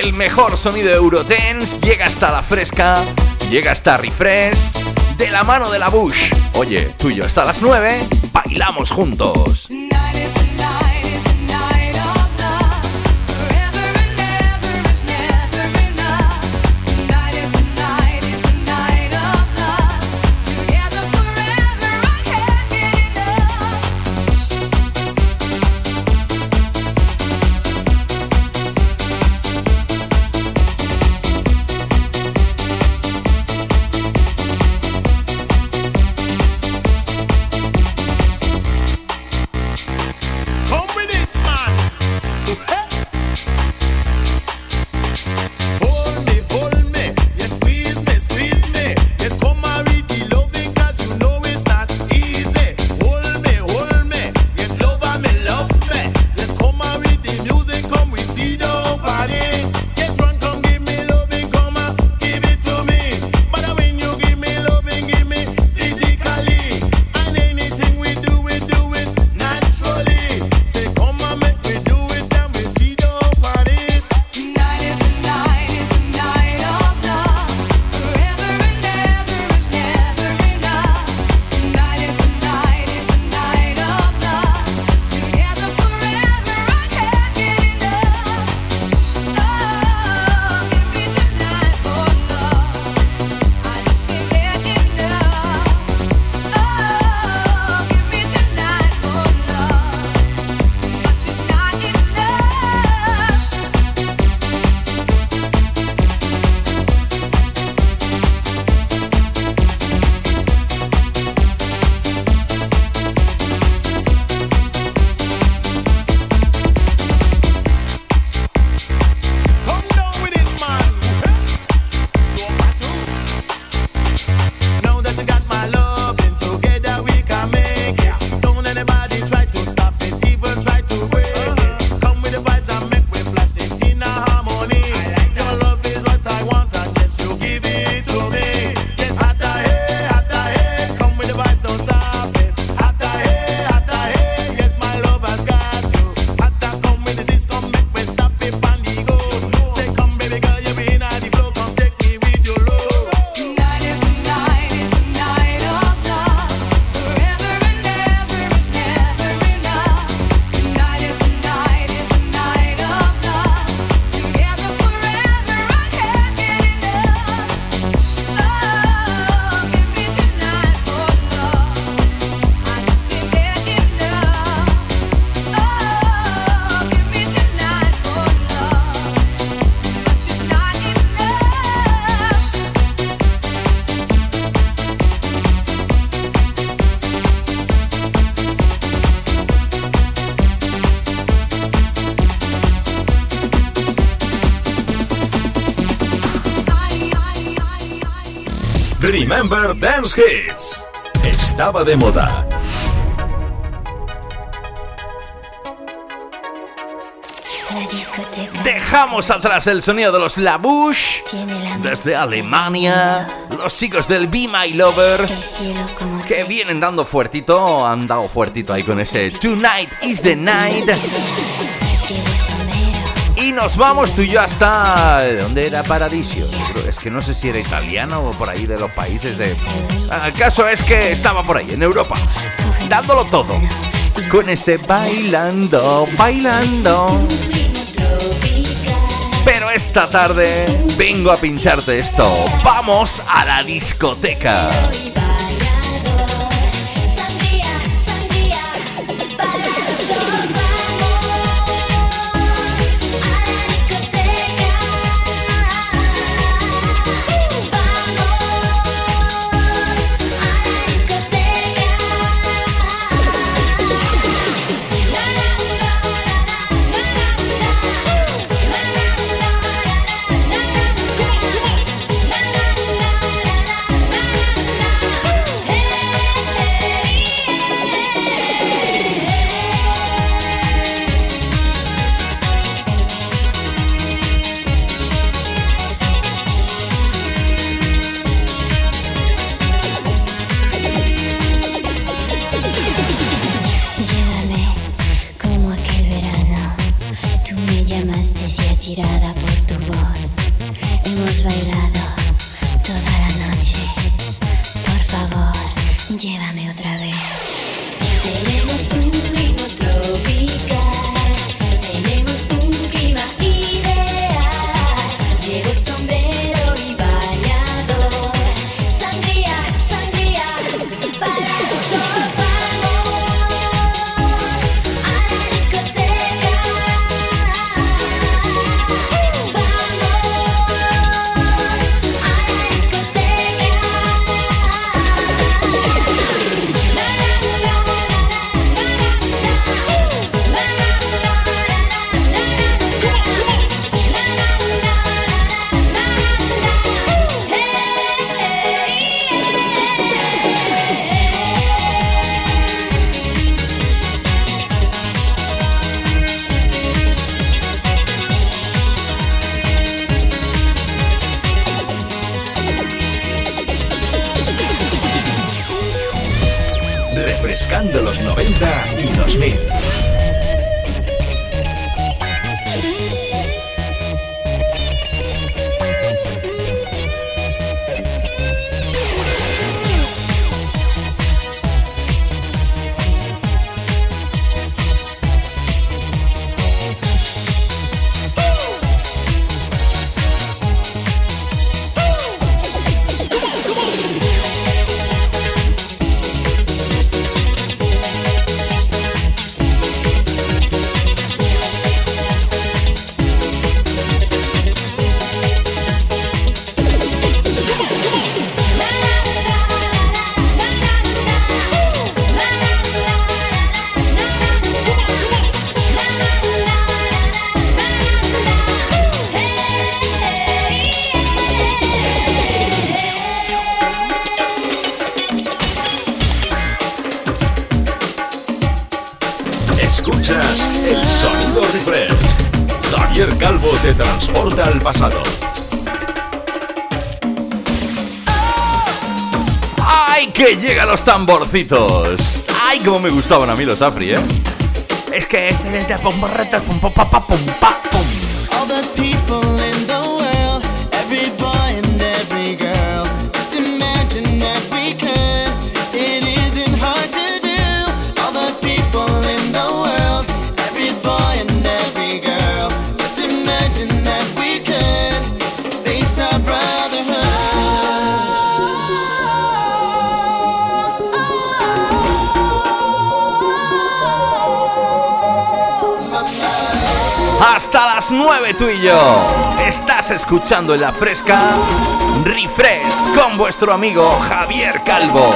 El mejor sonido Eurodance llega hasta la fresca, llega hasta Refresh, de la mano de la Bush. Oye, tú y yo hasta las 9, bailamos juntos. Remember Dance Hits. Estaba de moda. Dejamos atrás el sonido de los Labush. Desde Alemania, los chicos del Be My Lover. Que vienen dando fuertito, han dado fuertito ahí con ese Tonight is the Night. Nos vamos tú y yo hasta... ¿De dónde era Paradiso? Es que no sé si era italiano o por ahí de los países de... Ah, El caso es que estaba por ahí, en Europa, dándolo todo. Con ese bailando, bailando. Pero esta tarde vengo a pincharte esto. Vamos a la discoteca. ¡Ay, cómo me gustaban a mí los Afri, eh! Es que este es de pum, pum, pa, pa, pum, pa, pum. Hasta las 9 tú y yo. Estás escuchando en la fresca Refresh con vuestro amigo Javier Calvo.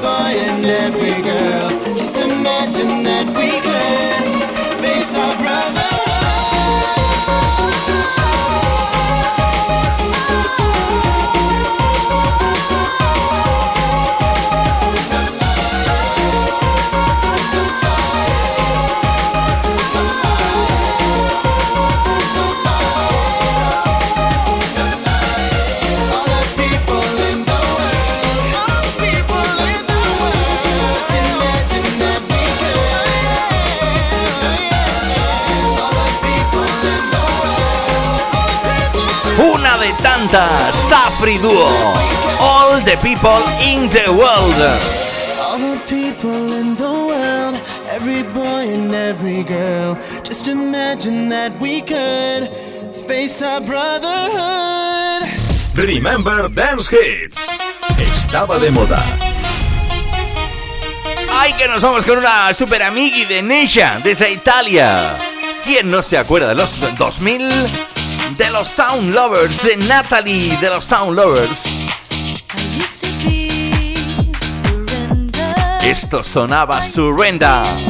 boy and every girl. Just imagine that we could face our brother. De tantas, Safri Duo. All the people in the world. all the people in the world, every boy and every girl, just imagine that we could face our brotherhood. Remember Dance Hits. Estaba de moda. ¡Ay, que nos vamos con una super amigui de Nesha desde Italia! ¿Quién no se acuerda de los 2000? De los Sound Lovers, de Natalie, de los Sound Lovers. Esto sonaba Surrender.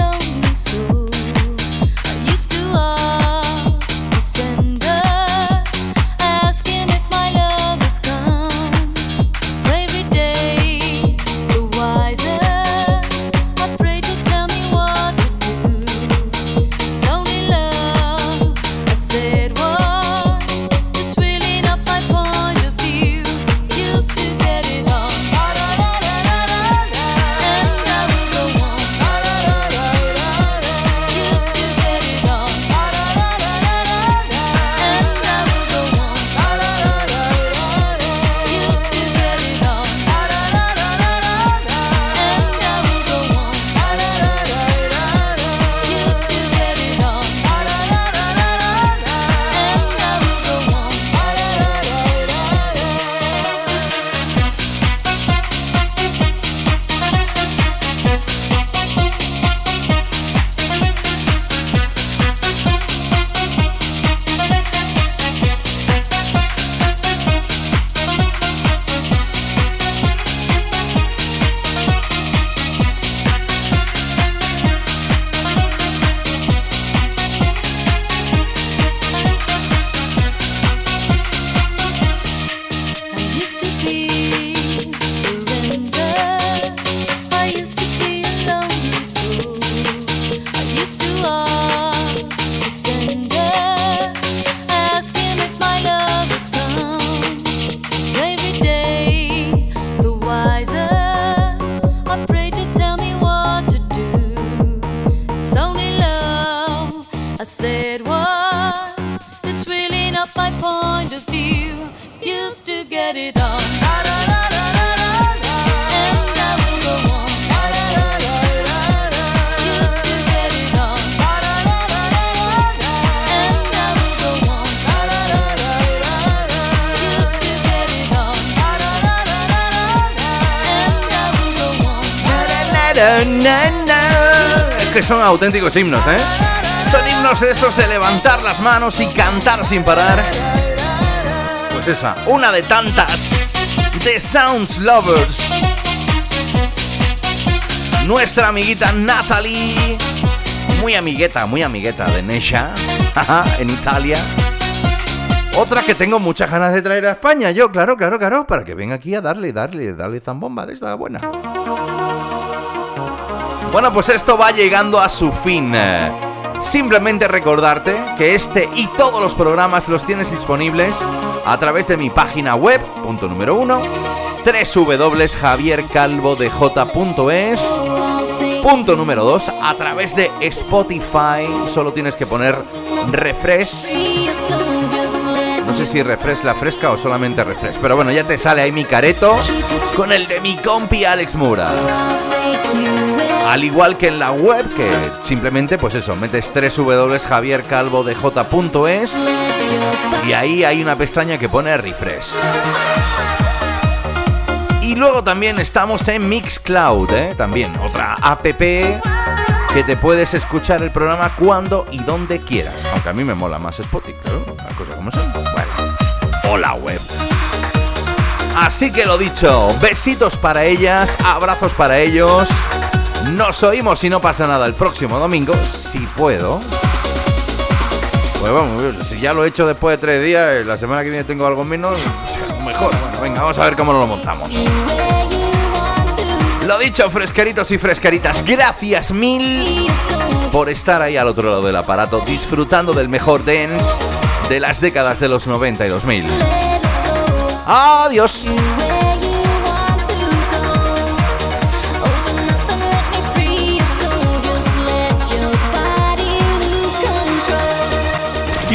Que son auténticos himnos, ¿eh? Son himnos esos de levantar las manos y cantar sin parar. Pues esa, una de tantas. The Sounds Lovers. Nuestra amiguita Natalie. Muy amigueta, muy amigueta de Nesha. En Italia. Otra que tengo muchas ganas de traer a España, yo, claro, claro, claro, para que venga aquí a darle, darle, darle zambomba de esta buena. Bueno, pues esto va llegando a su fin. Simplemente recordarte que este y todos los programas los tienes disponibles a través de mi página web, punto número uno, www.javiercalvodej.es. Punto número 2, a través de Spotify, solo tienes que poner refresh. No sé si refresh la fresca o solamente refresh, pero bueno, ya te sale ahí mi careto con el de mi compi Alex Mura. Al igual que en la web, que simplemente, pues eso, metes www.javiercalvodej.es y ahí hay una pestaña que pone refresh. Y luego también estamos en Mixcloud, ¿eh? también otra app que te puedes escuchar el programa cuando y donde quieras. Aunque a mí me mola más Spotify, claro, las cosas como son. Bueno, o la web. Así que lo dicho, besitos para ellas, abrazos para ellos. Nos oímos si no pasa nada el próximo domingo, si puedo. Pues vamos, si ya lo he hecho después de tres días, eh, la semana que viene tengo algo menos, mejor. Bueno, venga, vamos a ver cómo nos lo montamos. Lo dicho, fresqueritos y fresqueritas, gracias mil por estar ahí al otro lado del aparato, disfrutando del mejor dance de las décadas de los 90 y 2000. Adiós.